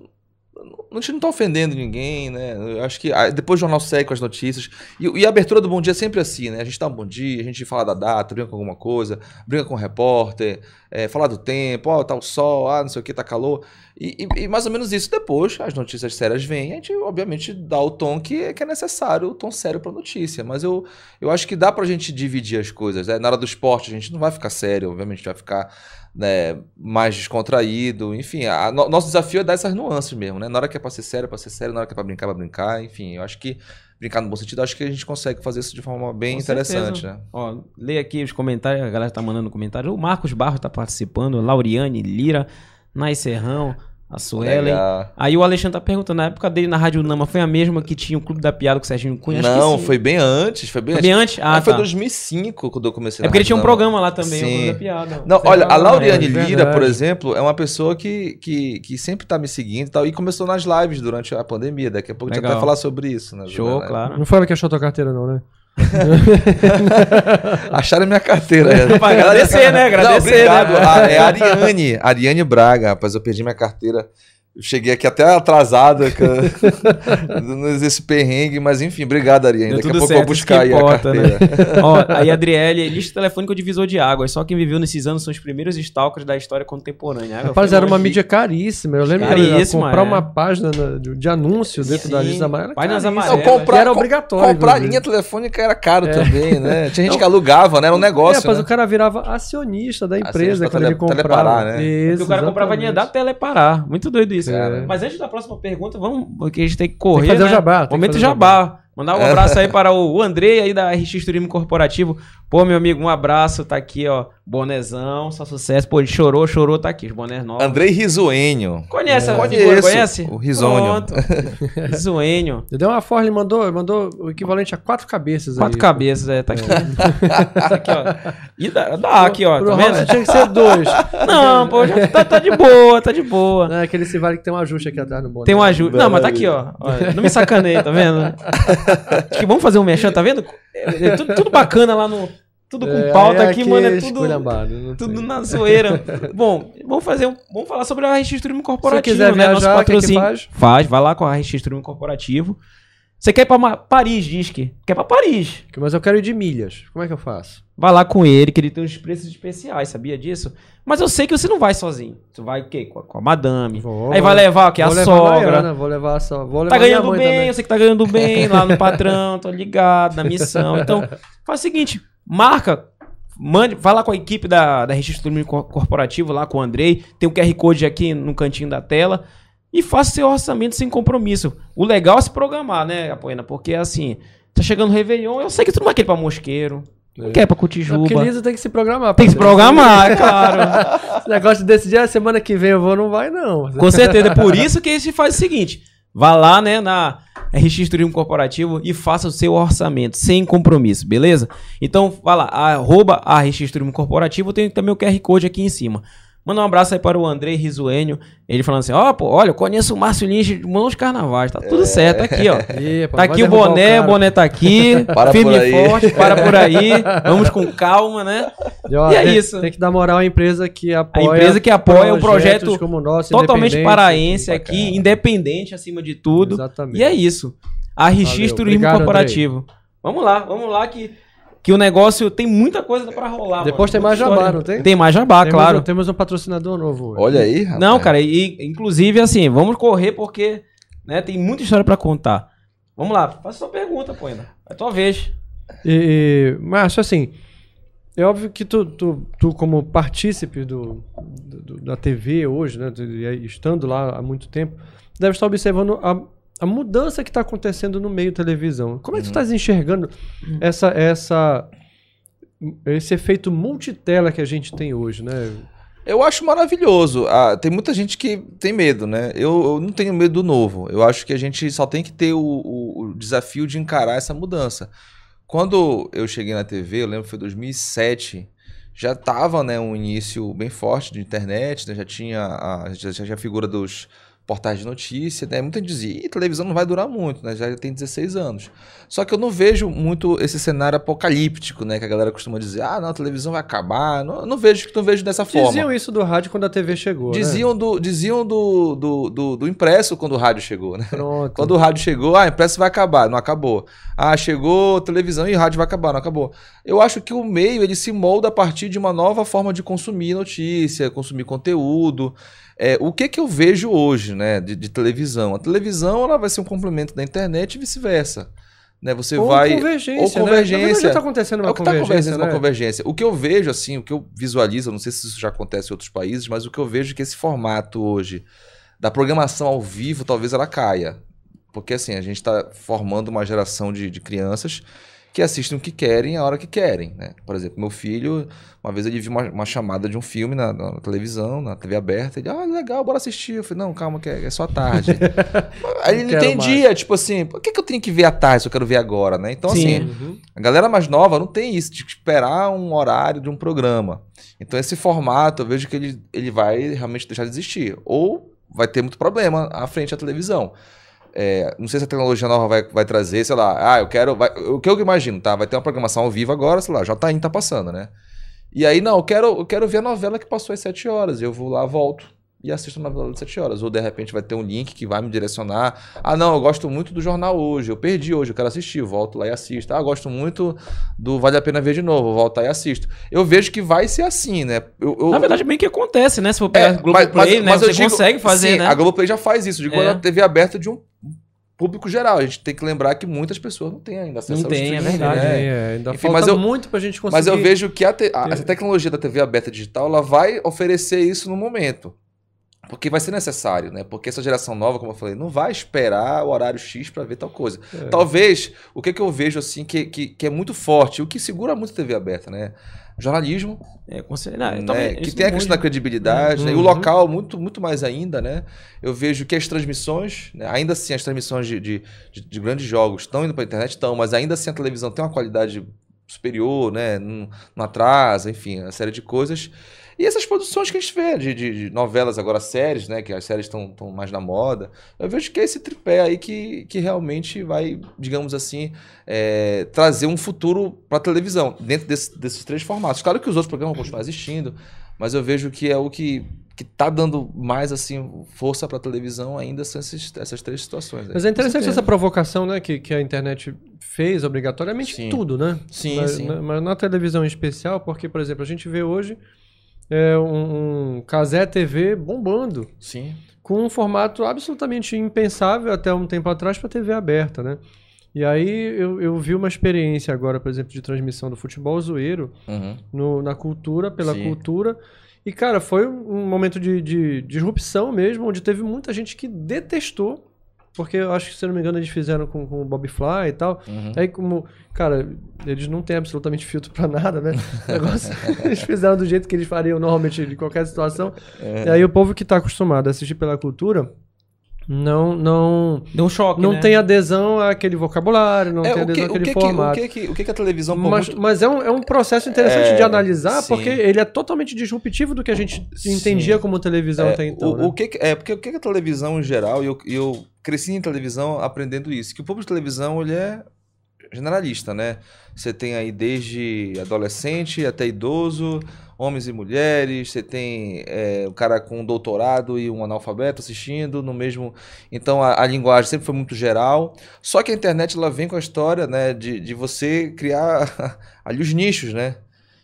a gente não tá ofendendo ninguém, né? Eu acho que ah, depois o jornal segue com as notícias. E, e a abertura do Bom Dia é sempre assim, né? A gente dá um bom dia, a gente fala da data, brinca com alguma coisa, brinca com o repórter, é, fala do tempo, ó, tá o sol, ah, não sei o que, tá calor. E, e- e mais ou menos isso. Depois, as notícias sérias vêm, a gente, obviamente, dá o tom que, que é necessário, o tom sério pra notícia. Mas eu, eu acho que dá pra gente dividir as coisas. Né? Na hora do esporte, a gente não vai ficar sério, obviamente, a gente vai ficar né, mais descontraído. Enfim, a- no- nosso desafio é dar essas nuances mesmo, né? Na hora que é pra ser sério, é pra ser sério, na hora que é pra brincar, é pra brincar. Enfim, eu acho que brincar no bom sentido, acho que a gente consegue fazer isso de forma bem Com interessante, certeza. né? Ó, lê aqui os comentários, a galera tá mandando comentário. O Marcos Barros tá participando, Lauriane Lira, Nai Serrão, a Suelen. Legal. Aí o Alexandre tá perguntando, na época dele na Rádio Nama foi a mesma que tinha o Clube da Piada com o Serginho Cunha? Não, foi bem antes, foi bem Foi antes. antes? Ah, Ah, foi tá. 2005 quando eu comecei É porque ele tinha um programa lá também, o Sim. Clube da Piada. Não, olha, a Lauriane é Lira, por exemplo, é uma pessoa que, que, que sempre tá me seguindo e tal, e começou nas lives durante a pandemia. Daqui a pouco a gente vai falar sobre isso, né? Show, né? claro. Não foi ela que achou tua carteira, não, né? (laughs) Acharam minha carteira. é. Agradecer, né? Agradecer, Não, obrigado. né? Ah, é a Ariane, Ariane Braga, rapaz, eu perdi minha carteira. Eu cheguei aqui até atrasado nesse (laughs) perrengue, mas enfim, obrigado, Ariane. Daqui a pouco certo, eu vou buscar aí importa, a né? carteira. (laughs) Ó, aí Adriele, lista telefônica ou divisor de águas. Só quem viveu nesses anos são os primeiros stalkers da história contemporânea. Ah, Rapaz, era uma longe. mídia caríssima. Eu lembro Caríssima, que comprar é. uma página na- de, de anúncio dentro da Sim. lista amarela. era Páginas caríssimo. amarelas. Não, comprar, era obrigatório, Comprar linha telefônica era caro também, né? (laughs) Tinha gente que alugava, né? Era um É, negócio. rapaz, né? o cara virava acionista da empresa Acionista quando tele- ele comprava. teleparar, né? Isso, Porque o cara comprava a linha da. Teleparar. Muito doido isso. Cara. Mas antes da próxima pergunta, vamos, porque a gente tem que correr. Tem que fazer o né? jabá, tem que Momento o jabá. Mandar um abraço aí para o Andrei aí da RX Turismo Corporativo. Pô, meu amigo, um abraço. Tá aqui, ó. Bonezão, só sucesso. Pô, ele chorou, chorou, tá aqui. Os bonés novos. Andrei Risoenho. Conhece a Conheço, figura? Conhece? o Risônio. (laughs) Ele deu uma forma, ele mandou, mandou o equivalente a quatro cabeças Quatro aí. cabeças, é, tá aqui. (laughs) Tá aqui, ó. E dá, dá aqui, ó. Pro Tá vendo? tinha que ser dois. (laughs) Não, pô, já tá, tá de boa, tá de boa. Não, é aquele se vale que tem um ajuste aqui atrás no boné. Tem um ajuste. Não, mas tá aqui, ó. Olha, Não me sacaneia, tá vendo? Acho que vamos fazer um mexão, tá vendo? É, é tudo, tudo bacana lá no. Tudo com É, pauta aí aqui, mano. É tudo, esculhambado, não tudo tem. na zoeira. (laughs) Bom, vamos fazer um, Vamos falar sobre a Turismo Corporativo, quiser né? viajar, o que que faz? Faz, vai lá com a Turismo Corporativo. Você quer ir pra Ma- Paris, diz que. Quer pra Paris. Mas eu quero ir de milhas. Como é que eu faço? Vai lá com ele, que ele tem uns preços especiais, sabia disso? Mas eu sei que você não vai sozinho. Você vai o quê? Com a, com a madame. Vou, Aí vai levar o quê? A levar sogra. Nayana, vou levar. Vou levar Tá ganhando bem, também. eu sei que tá ganhando bem (laughs) lá no patrão, tô ligado, na missão. Então, faz o seguinte, marca, mande, vai lá com a equipe da, da Registro Corporativo, lá com o Andrei, tem o QR Code aqui no cantinho da tela, e faça seu orçamento sem compromisso. O legal é se programar, né, Apoena? Porque, assim, tá chegando o Réveillon, eu sei que tu não vai querer pra Mosqueiro, não É. quer pra É porque Cotijuba. Lisa tem que se programar. Tem que se programar, é claro. (laughs) Esse negócio de decidir a semana que vem eu vou, não vai, não. Com certeza. É por isso que a gente faz o seguinte: vá lá, né, na RX Turismo Corporativo e faça o seu orçamento, sem compromisso, beleza? Então, vá lá, arroba a RX Turismo Corporativo, tem também o QR Code aqui em cima. Manda um abraço aí para o Andrei Risuênio. Ele falando assim: Ó, pô, olha, eu conheço o Márcio Lins de Mãos Carnavais. Tá tudo certo, tá aqui, ó. (laughs) Pô, Tá aqui o boné, o, cara. boné tá aqui. (laughs) Para firme por e aí. forte, para por aí. (laughs) Vamos com calma, né? E, ó, E é tem, isso. Tem que dar moral à empresa que apoia. empresa que apoia um projeto como o nosso, Totalmente paraense aqui, independente acima de tudo. Exatamente. E é isso. A RX Valeu. Turismo Obrigado, Corporativo. Vamos lá, vamos lá que, que o negócio tem muita coisa pra rolar. Depois mano. tem mais jabá, história. não tem? Tem mais jabá, temos, claro. um- temos um patrocinador novo hoje. Olha aí, rapaz. Não, cara, e inclusive assim, vamos correr porque né, tem muita história pra contar. Vamos lá, faça sua pergunta, Poena. É tua vez. E, e, Márcio, assim, É óbvio que tu, tu, tu como partícipe do, do- da TV hoje, né, estando lá há muito tempo, deve estar observando a, a mudança que está acontecendo no meio televisão. Como é que tu estás enxergando essa, essa, esse efeito multitela que a gente tem hoje, né? Eu acho maravilhoso. Ah, tem muita gente que tem medo, né? Eu, eu não tenho medo do novo. Eu acho que a gente só tem que ter o, o- o desafio de encarar essa mudança. Quando eu cheguei na TV, eu lembro que foi 2007, já estava né, um início bem forte de internet, né? já tinha a, já, já tinha a figura dos portais de notícia, né? Muita gente dizia, Ih, televisão não vai durar muito, né? Já tem 16 anos. Só que eu não vejo muito esse cenário apocalíptico, né? Que a galera costuma dizer, ah, não, a televisão vai acabar. Não, não vejo, não vejo dessa forma. Diziam isso do rádio quando a TV chegou, né? Diziam, do, diziam do, do, do, do impresso quando o rádio chegou, né? Pronto. Quando o rádio chegou, ah, impresso vai acabar, não acabou. Ah, chegou televisão e rádio vai acabar, não acabou. Eu acho que o meio ele se molda a partir de uma nova forma de consumir notícia, consumir conteúdo. É, o que que eu vejo hoje, né, de, de televisão? A televisão ela vai ser um complemento da internet e vice-versa. Né, você ou vai convergência, ou né? Na convergência. já está acontecendo uma É o que está convergência, acontecendo né? uma convergência. O que eu vejo, assim, o que eu visualizo, não sei se isso já acontece em outros países, mas o que eu vejo é que esse formato hoje da programação ao vivo, talvez ela caia. Porque, assim, a gente está formando uma geração de, de crianças que assistem o que querem a hora que querem, né? Por exemplo, meu filho, uma vez ele viu uma, uma chamada de um filme na, na televisão, na TV aberta, ele, ah, legal, bora assistir. Eu falei, não, calma, que é, é só à tarde. (laughs) Aí ele não entendia, tipo assim, por que, que eu tenho que ver à tarde se eu quero ver agora, né? Então, Sim. assim, Uhum. a galera mais nova não tem isso de esperar um horário de um programa. Então esse formato eu vejo que ele, ele vai realmente deixar de existir. Ou vai ter muito problema à frente da televisão. É, não sei se a tecnologia nova vai, vai trazer, sei lá, ah, eu quero. vai- o que eu imagino, tá? Vai ter uma programação ao vivo agora, sei lá, já indo, tá passando, né? E aí, não, eu quero, eu quero ver a novela que passou às 7 horas. Eu vou lá, volto e assisto a novela às 7 horas. Ou de repente vai ter um link que vai me direcionar. Ah, não, eu gosto muito do jornal hoje. Eu perdi hoje, eu quero assistir. Volto lá e assisto. Ah, eu gosto muito do Vale a Pena Ver de novo. Volto lá e assisto. Eu vejo que vai ser assim, né? Eu, eu- Na verdade, meio que acontece, né? Se for pegar é, Globoplay, né? Você consegue fazer, sim, né? A Globoplay já faz isso. Digo, É. na TV aberta de um público geral. A gente tem que lembrar que muitas pessoas não têm ainda acesso Não ao tem, é verdade. né? É, é, ainda Enfim, falta mas eu- muito pra gente conseguir. Mas eu vejo que a, te- a- essa tecnologia da TV aberta digital ela vai oferecer isso no momento. Porque vai ser necessário, né? Porque essa geração nova, como eu falei, não vai esperar o horário X para ver tal coisa. É. Talvez, o que, que eu vejo assim que, que, que é muito forte, o que segura muito a TV aberta, né? Jornalismo, É, certeza. Não, né? talvez que tem a mude. questão da credibilidade, né? E o Uhum. local, muito, muito mais ainda, né? Eu vejo que as transmissões, né? ainda assim, as transmissões de, de, de- de grandes jogos estão indo para a internet, estão, mas ainda assim a televisão tem uma qualidade superior, né? Não, não atrasa, enfim, uma série de coisas. E essas produções que a gente vê, de, de- de novelas, agora séries, né? Que as séries estão mais na moda. Eu vejo que é esse tripé aí que, que realmente vai, digamos assim, é, trazer um futuro para a televisão, dentro desse- desses três formatos. Claro que os outros programas vão continuar existindo, mas eu vejo que é o que, que tá dando mais assim força para a televisão ainda são esses- essas três situações. aí. Mas é interessante essa provocação, né, que, que a internet fez obrigatoriamente Sim. em tudo, né? Sim, mas, sim. na- mas na televisão em especial, porque, por exemplo, a gente vê hoje é, um, um Casé TV bombando, Sim. com um formato absolutamente impensável até um tempo atrás para TV aberta, né? E aí eu, eu vi uma experiência agora, por exemplo, de transmissão do futebol zoeiro Uhum. no- na cultura, pela Sim. cultura. E, cara, foi um momento de, de disrupção mesmo, onde teve muita gente que detestou. Porque eu acho que, se eu não me engano, eles fizeram com, com o Bob Fly e tal. Uhum. Aí, como, cara, eles não têm absolutamente filtro pra nada, né? (laughs) O negócio, eles fizeram do jeito que eles fariam normalmente em qualquer situação. É. E aí, o povo que tá acostumado a assistir pela cultura não, não, Deu um choque, não né? tem adesão àquele vocabulário, não É, tem o, que, adesão o, àquele que, que, o, formato. que, que, o que que a televisão Mas, muito- mas é, um, é um processo interessante É, de analisar, sim. porque ele é totalmente disruptivo do que a gente Sim. entendia como televisão É, até então. o, né? o que é porque o que a televisão em geral e eu, eu cresci em televisão aprendendo isso que o público de televisão ele é generalista né você tem aí desde adolescente até idoso homens e mulheres você tem é, o cara com um doutorado e um analfabeto assistindo no mesmo então a, a linguagem sempre foi muito geral só que a internet ela vem com a história né de, de você criar (laughs) ali os nichos né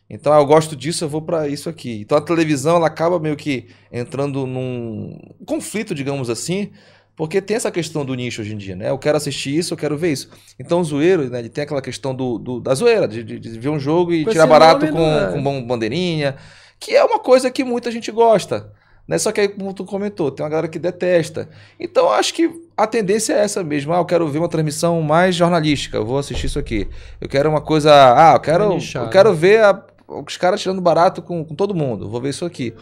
então, ah, eu gosto disso, eu vou para isso aqui. Então, a televisão ela acaba meio que entrando num conflito, digamos assim, Porque tem essa questão do nicho hoje em dia, né? Eu quero assistir isso, eu quero ver isso. Então o zoeiro, né? Ele tem aquela questão do, do- da zoeira, de, de- de ver um jogo e Com tirar barato nome, com, não é? com bom- bandeirinha, que é uma coisa que muita gente gosta. Né? Só que aí, como tu comentou, tem uma galera que detesta. Então eu acho que a tendência é essa mesmo. Ah, eu quero ver uma transmissão mais jornalística, eu vou assistir isso aqui. Eu quero uma coisa. Ah, eu quero, nichado. eu quero ver a- os caras tirando barato com, com todo mundo. eu Vou ver isso aqui.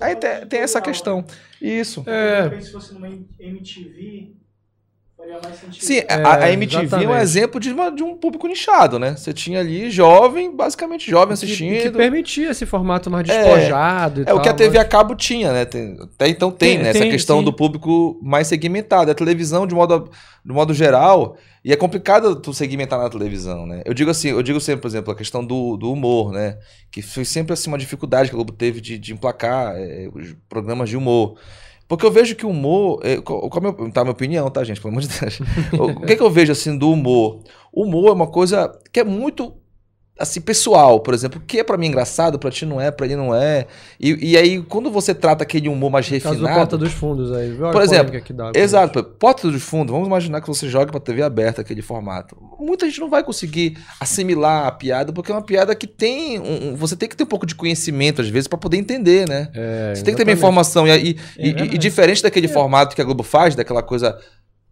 Aí tem, tem essa questão. Isso. É, se fosse numa MTV, Sim, a, a É, MTV é um exatamente. exemplo de, uma- de um público nichado, né? Você tinha ali jovem, basicamente jovem que, assistindo. que permitia esse formato mais É, despojado e É tal. o que a TV mas- a cabo tinha, né? Tem- até então tem, Tem, né? Essa tem, questão sim. do público mais segmentado. A televisão, de modo, de modo geral, e é complicado tu segmentar na televisão, né? Eu digo assim, eu digo sempre, por exemplo, a questão do, do humor, né? Que foi sempre assim, uma dificuldade que a Globo teve de, de emplacar é, os programas de humor. Porque eu vejo que o humor. É, qual é a minha, tá, minha opinião, tá, gente? Pelo amor de Deus. (laughs) o que, que eu vejo assim do humor? O humor é uma coisa que é muito assim, pessoal, por exemplo, o que é pra mim engraçado, pra ti não é, pra ele não é. E, e aí, quando você trata aquele humor mais Por causa do refinado. Porta dos Fundos aí. viu Por exemplo, que dá, Exato, pô, Porta dos Fundos, vamos imaginar que você joga pra TV aberta aquele formato. Muita gente não vai conseguir assimilar a piada, porque é uma piada que tem. um- você tem que ter um pouco de conhecimento, às vezes, pra poder entender, né? É, Você tem que ter uma informação. E, e- É e- diferente daquele formato que a Globo faz, daquela coisa.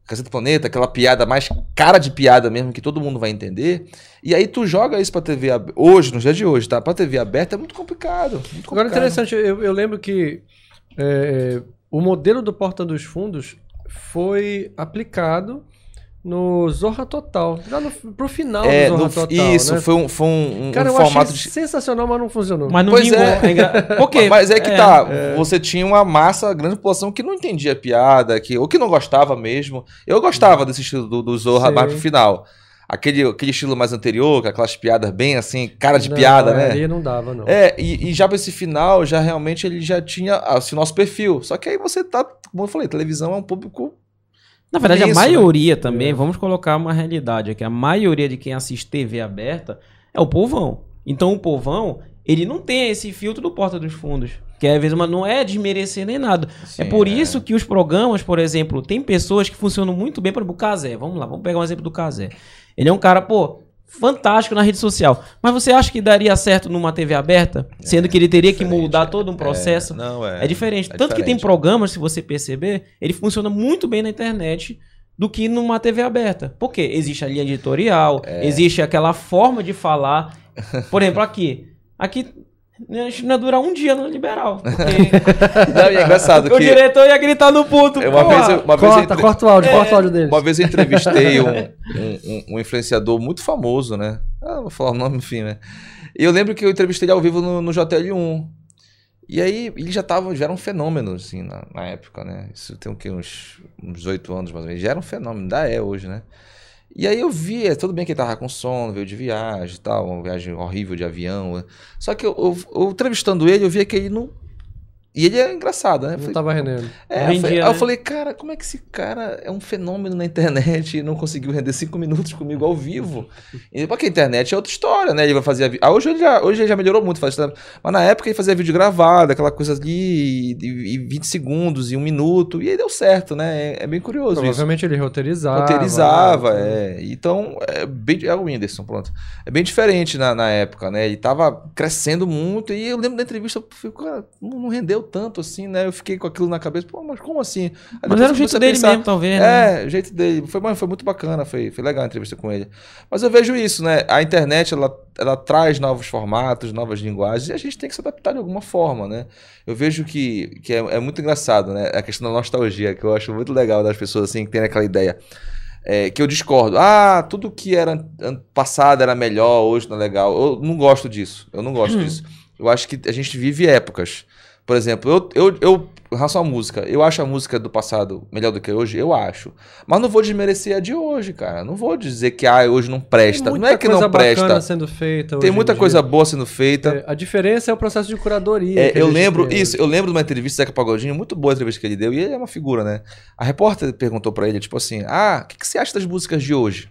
Caceta do Planeta, aquela piada mais cara de piada mesmo, que todo mundo vai entender. E aí tu joga isso pra TV ab- hoje, nos dias de hoje, tá? Pra TV aberta é muito complicado. Muito Agora, complicado. interessante, eu, eu lembro que é, o modelo do Porta dos Fundos foi aplicado no Zorra Total. Já no, pro final É, do Zorra no- Total. isso, né? foi um, foi um, um Cara, eu formato achei de. sensacional, mas não funcionou. Mas não Pois vingou. é. É. engra-? (laughs) Mas é que tá, você tinha uma massa, grande população que não entendia a piada, que, ou que não gostava mesmo. Eu gostava desse estilo do, do Zorra Sim. mais pro final. Aquele, aquele estilo mais anterior, com aquelas piadas bem assim, cara de Não, piada, né? Ali não dava, não. É, e, e já pra esse final, já realmente ele já tinha assim, o nosso perfil. Só que aí você tá, como eu falei, televisão é um público. Na verdade, Isso, a né? maioria também, vamos colocar uma realidade aqui, a maioria de quem assiste TV aberta é o povão. Então o povão, ele não tem esse filtro do Porta dos Fundos. Que às vezes não é desmerecer nem nada. é por isso que os programas, por exemplo, tem pessoas que funcionam muito bem, por exemplo, o Casé. Vamos lá, vamos pegar um exemplo do Casé. Ele é um cara, pô, fantástico na rede social. Mas você acha que daria certo numa TV aberta? Sendo que ele teria que diferente, moldar todo um processo? não, é. É diferente. é Tanto que tem diferente. programas, se você perceber, ele funciona muito bem na internet do que numa TV aberta. Por quê? Existe a linha editorial, É. existe aquela forma de falar. Por exemplo, aqui. Aqui não ia durar um dia no liberal. Porque (laughs) Não, é engraçado o que. diretor ia gritar no puto. É, Uma porra. vez, eu- uma vez Corta, entre- corta o áudio, corta o áudio deles. Uma vez eu entrevistei (laughs) um, um- um- influenciador muito famoso, né? Ah, vou falar o nome, enfim, né? E eu lembro que eu entrevistei ele ao vivo no, no JL1. E aí, ele já tava, já era um fenômeno, assim, na, na época, né? Isso tem o quê? Uns, uns 8 anos, mais ou menos. Já era um fenômeno, ainda é hoje, né? E aí eu vi, é, tudo bem que ele tava com sono, veio de viagem e tal, uma viagem horrível de avião. né? Só que eu, eu- eu entrevistando ele, eu via que ele não... E ele é engraçado, né? Eu falei, tava rendendo. é, falei, aí eu né? falei, cara, como é que esse cara é um fenômeno na internet e não conseguiu render cinco minutos comigo ao vivo? E porque a internet é outra história, né? Ele vai fazer. a vi- Ah, hoje, ele já, hoje ele já melhorou muito, faz, mas na época ele fazia vídeo gravado, aquela coisa ali, e, e 20 segundos e um minuto, e aí deu certo, né? É, é bem curioso isso. Provavelmente ele roteirizava. Roteirizava, né? é. Então, é bem. É o Whindersson, pronto. É bem diferente na, na época, né? Ele tava crescendo muito. E eu lembro da entrevista, eu falei, cara, não, não tanto assim, né? Eu fiquei com aquilo na cabeça, pô, mas como assim? Aí Mas era o jeito dele pensar, mesmo, talvez. né? É, o jeito dele. Foi, foi muito bacana, foi, foi legal a entrevista com ele. Mas eu vejo isso, né? A internet, ela, ela traz novos formatos, novas linguagens, e a gente tem que se adaptar de alguma forma, né? Eu vejo que, que é, é muito engraçado, né? A questão da nostalgia, que eu acho muito legal das pessoas, assim, que tem aquela ideia. É, que eu discordo. Ah, tudo que era passado era melhor, hoje não é legal. Eu não gosto disso. Eu não gosto disso. Eu acho que a gente vive épocas. Por exemplo, eu, eu, eu em relação à música, eu acho a música do passado melhor do que hoje? Eu acho. Mas não vou desmerecer a de hoje, cara. Não vou dizer que ah, hoje não presta. Não é que não presta. sendo feita Tem muita coisa dia. boa sendo feita. É, a diferença é o processo de curadoria. É, eu lembro tem isso, eu lembro de uma entrevista do Zeca Pagodinho, muito boa a entrevista que ele deu, e ele é uma figura, né? A repórter perguntou pra ele, tipo assim: "Ah, o que, que você acha das músicas de hoje?"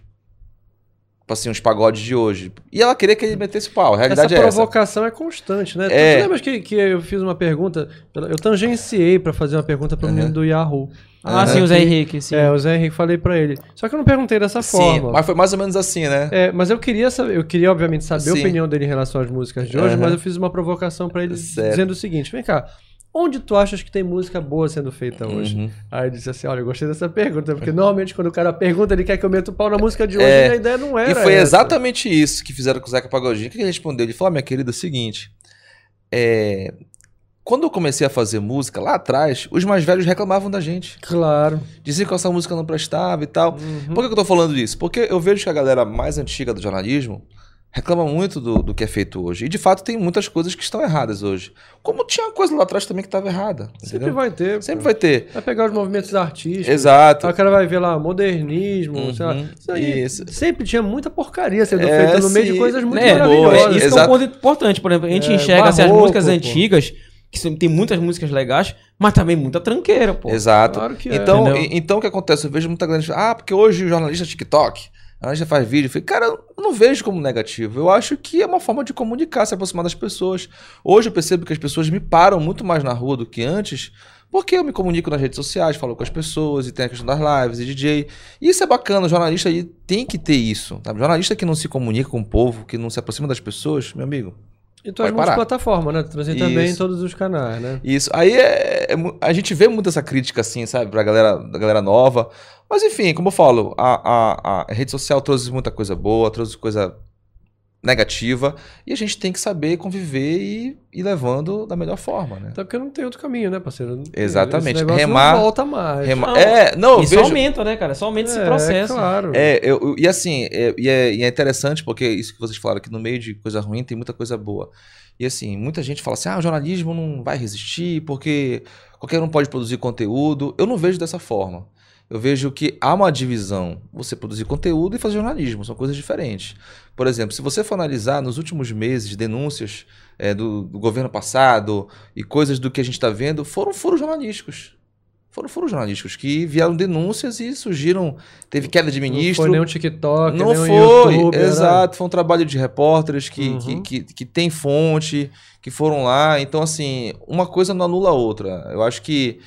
Tipo assim, uns pagodes de hoje. E ela queria que ele metesse pau. A realidade essa é essa. provocação é constante, né? É. Tu lembra que, que eu fiz uma pergunta? Eu tangenciei pra fazer uma pergunta pro Uhum. menino do Yahoo. Ah, Aham. sim, o Zé Henrique, sim. É, o Zé Henrique, falei pra ele. Só que eu não perguntei dessa Sim, forma. mas foi mais ou menos assim, né? É, mas eu queria saber, eu queria obviamente saber a Sim. opinião dele em relação às músicas de hoje, Aham. mas eu fiz uma provocação pra ele Certo. dizendo o seguinte: vem cá, onde tu achas que tem música boa sendo feita hoje? Uhum. Aí ele disse assim: olha, eu gostei dessa pergunta, porque normalmente quando o cara pergunta, ele quer que eu meta o pau na música de hoje, É, e a ideia não era. E foi essa. exatamente isso que fizeram com o Zeca Pagodinho. O que ele respondeu? Ele falou: ah, minha querida, é o seguinte. é, Quando eu comecei a fazer música lá atrás, os mais velhos reclamavam da gente. Claro. Diziam que essa música não prestava e tal. Uhum. Por que eu tô falando isso? Porque eu vejo que a galera mais antiga do jornalismo reclama muito do, do que é feito hoje. E de fato tem muitas coisas que estão erradas hoje. Como tinha uma coisa lá atrás também que estava errada. Sempre entendeu? vai ter. Sempre pô. vai ter. Vai pegar os movimentos artísticos. Exato. O cara vai ver lá modernismo, sei lá. Uhum, Isso aí isso. sempre tinha muita porcaria sendo É, feita no meio sim. de coisas muito É, boa, isso maravilhosas. que é um Exato. ponto importante. Por exemplo, a gente É, enxerga assim, as barroco, músicas pô. antigas, que tem muitas músicas legais, mas também muita tranqueira, pô. Exato. Claro que é. então, e- então o que acontece? Eu vejo muita grande. Ah, porque hoje o jornalista é TikTok. A gente faz vídeo. Eu falei, cara, eu não vejo como negativo. Eu acho que é uma forma de comunicar, se aproximar das pessoas. Hoje eu percebo que as pessoas me param muito mais na rua do que antes, porque eu me comunico nas redes sociais, falo com as pessoas, e tem a questão das lives e DJ. E isso é bacana, o jornalista aí tem que ter isso. Sabe? Jornalista que não se comunica com o povo, que não se aproxima das pessoas, meu amigo. E Vai parar. multiplataformas, né? Tu transita também em Isso. todos os canais, né? Isso. Aí é, é a gente vê muito essa crítica, assim, sabe, pra galera, da galera nova. Mas enfim, como eu falo, a, a, a rede social trouxe muita coisa boa, trouxe coisa negativa. E a gente tem que saber conviver e ir levando da melhor forma, né? Até porque não tem outro caminho, né, parceiro? Exatamente. Esse Remar- não volta mais. Rema- Não, é, não, Isso vejo. aumenta, né, cara? Só aumenta esse É, processo. claro. É, eu, eu- e assim, é, e, é, e é interessante porque isso que vocês falaram, que no meio de coisa ruim tem muita coisa boa. E assim, muita gente fala assim, ah, o jornalismo não vai resistir porque qualquer um pode produzir conteúdo. Eu não vejo dessa forma. Eu vejo que há uma divisão. Você produzir conteúdo e fazer jornalismo, são coisas diferentes. Por exemplo, se você for analisar nos últimos meses denúncias é, do, do governo passado e coisas do que a gente está vendo, foram furos jornalísticos. Foram furos jornalísticos que vieram denúncias e surgiram. Teve queda de ministro. Não foi nem um TikTok, Não nem um foi, YouTube. era- exato. Foi um trabalho de repórteres que, Uhum. que, que, que tem fonte, que foram lá. Então, assim, uma coisa não anula a outra. Eu acho que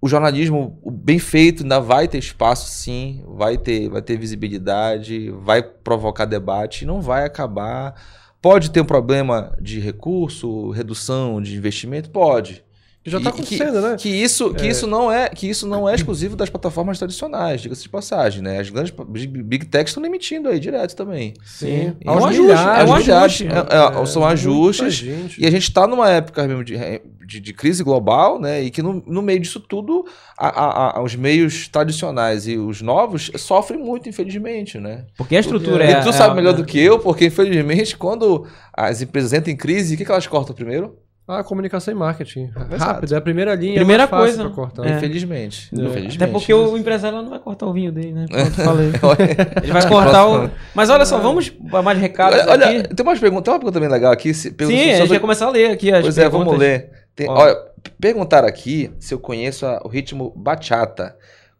o jornalismo bem feito ainda vai ter espaço, sim, vai ter, vai ter visibilidade, vai provocar debate, não vai acabar. Pode ter um problema de recurso, redução de investimento? Pode. Que já tá E- que- acontecendo, né? Que isso, que isso não é, que isso não é exclusivo das plataformas tradicionais, diga-se de passagem, né? As grandes big, techs estão emitindo aí direto também. Sim. É um ajuste, é um ajuste, é- é- são muita ajustes, gente. E a gente está numa época mesmo de, de, de crise global, né? E que no, no meio disso tudo, a- a- a- os meios tradicionais e os novos sofrem muito, infelizmente, né? Porque a estrutura é. e tu é sabe melhor do que eu, porque infelizmente, quando as empresas entram em crise, o que, que elas cortam primeiro? Ah, comunicação e marketing. Exato. Rápido, é a primeira linha. Primeira é mais fácil coisa. Pra cortar. É. Infelizmente. É. infelizmente. Até porque o empresário não vai cortar o vinho dele, né? Como eu te (laughs) falei. Ele vai cortar o. Mas olha só, vamos para mais recados Olha, olha, aqui. tem, umas perguntas, tem uma pergunta bem legal aqui. Se, pergunta Sim, a gente vai começar a ler aqui as Pois é, vamos perguntas. ler. Tem- olha, perguntaram aqui se eu conheço a- o ritmo bachata.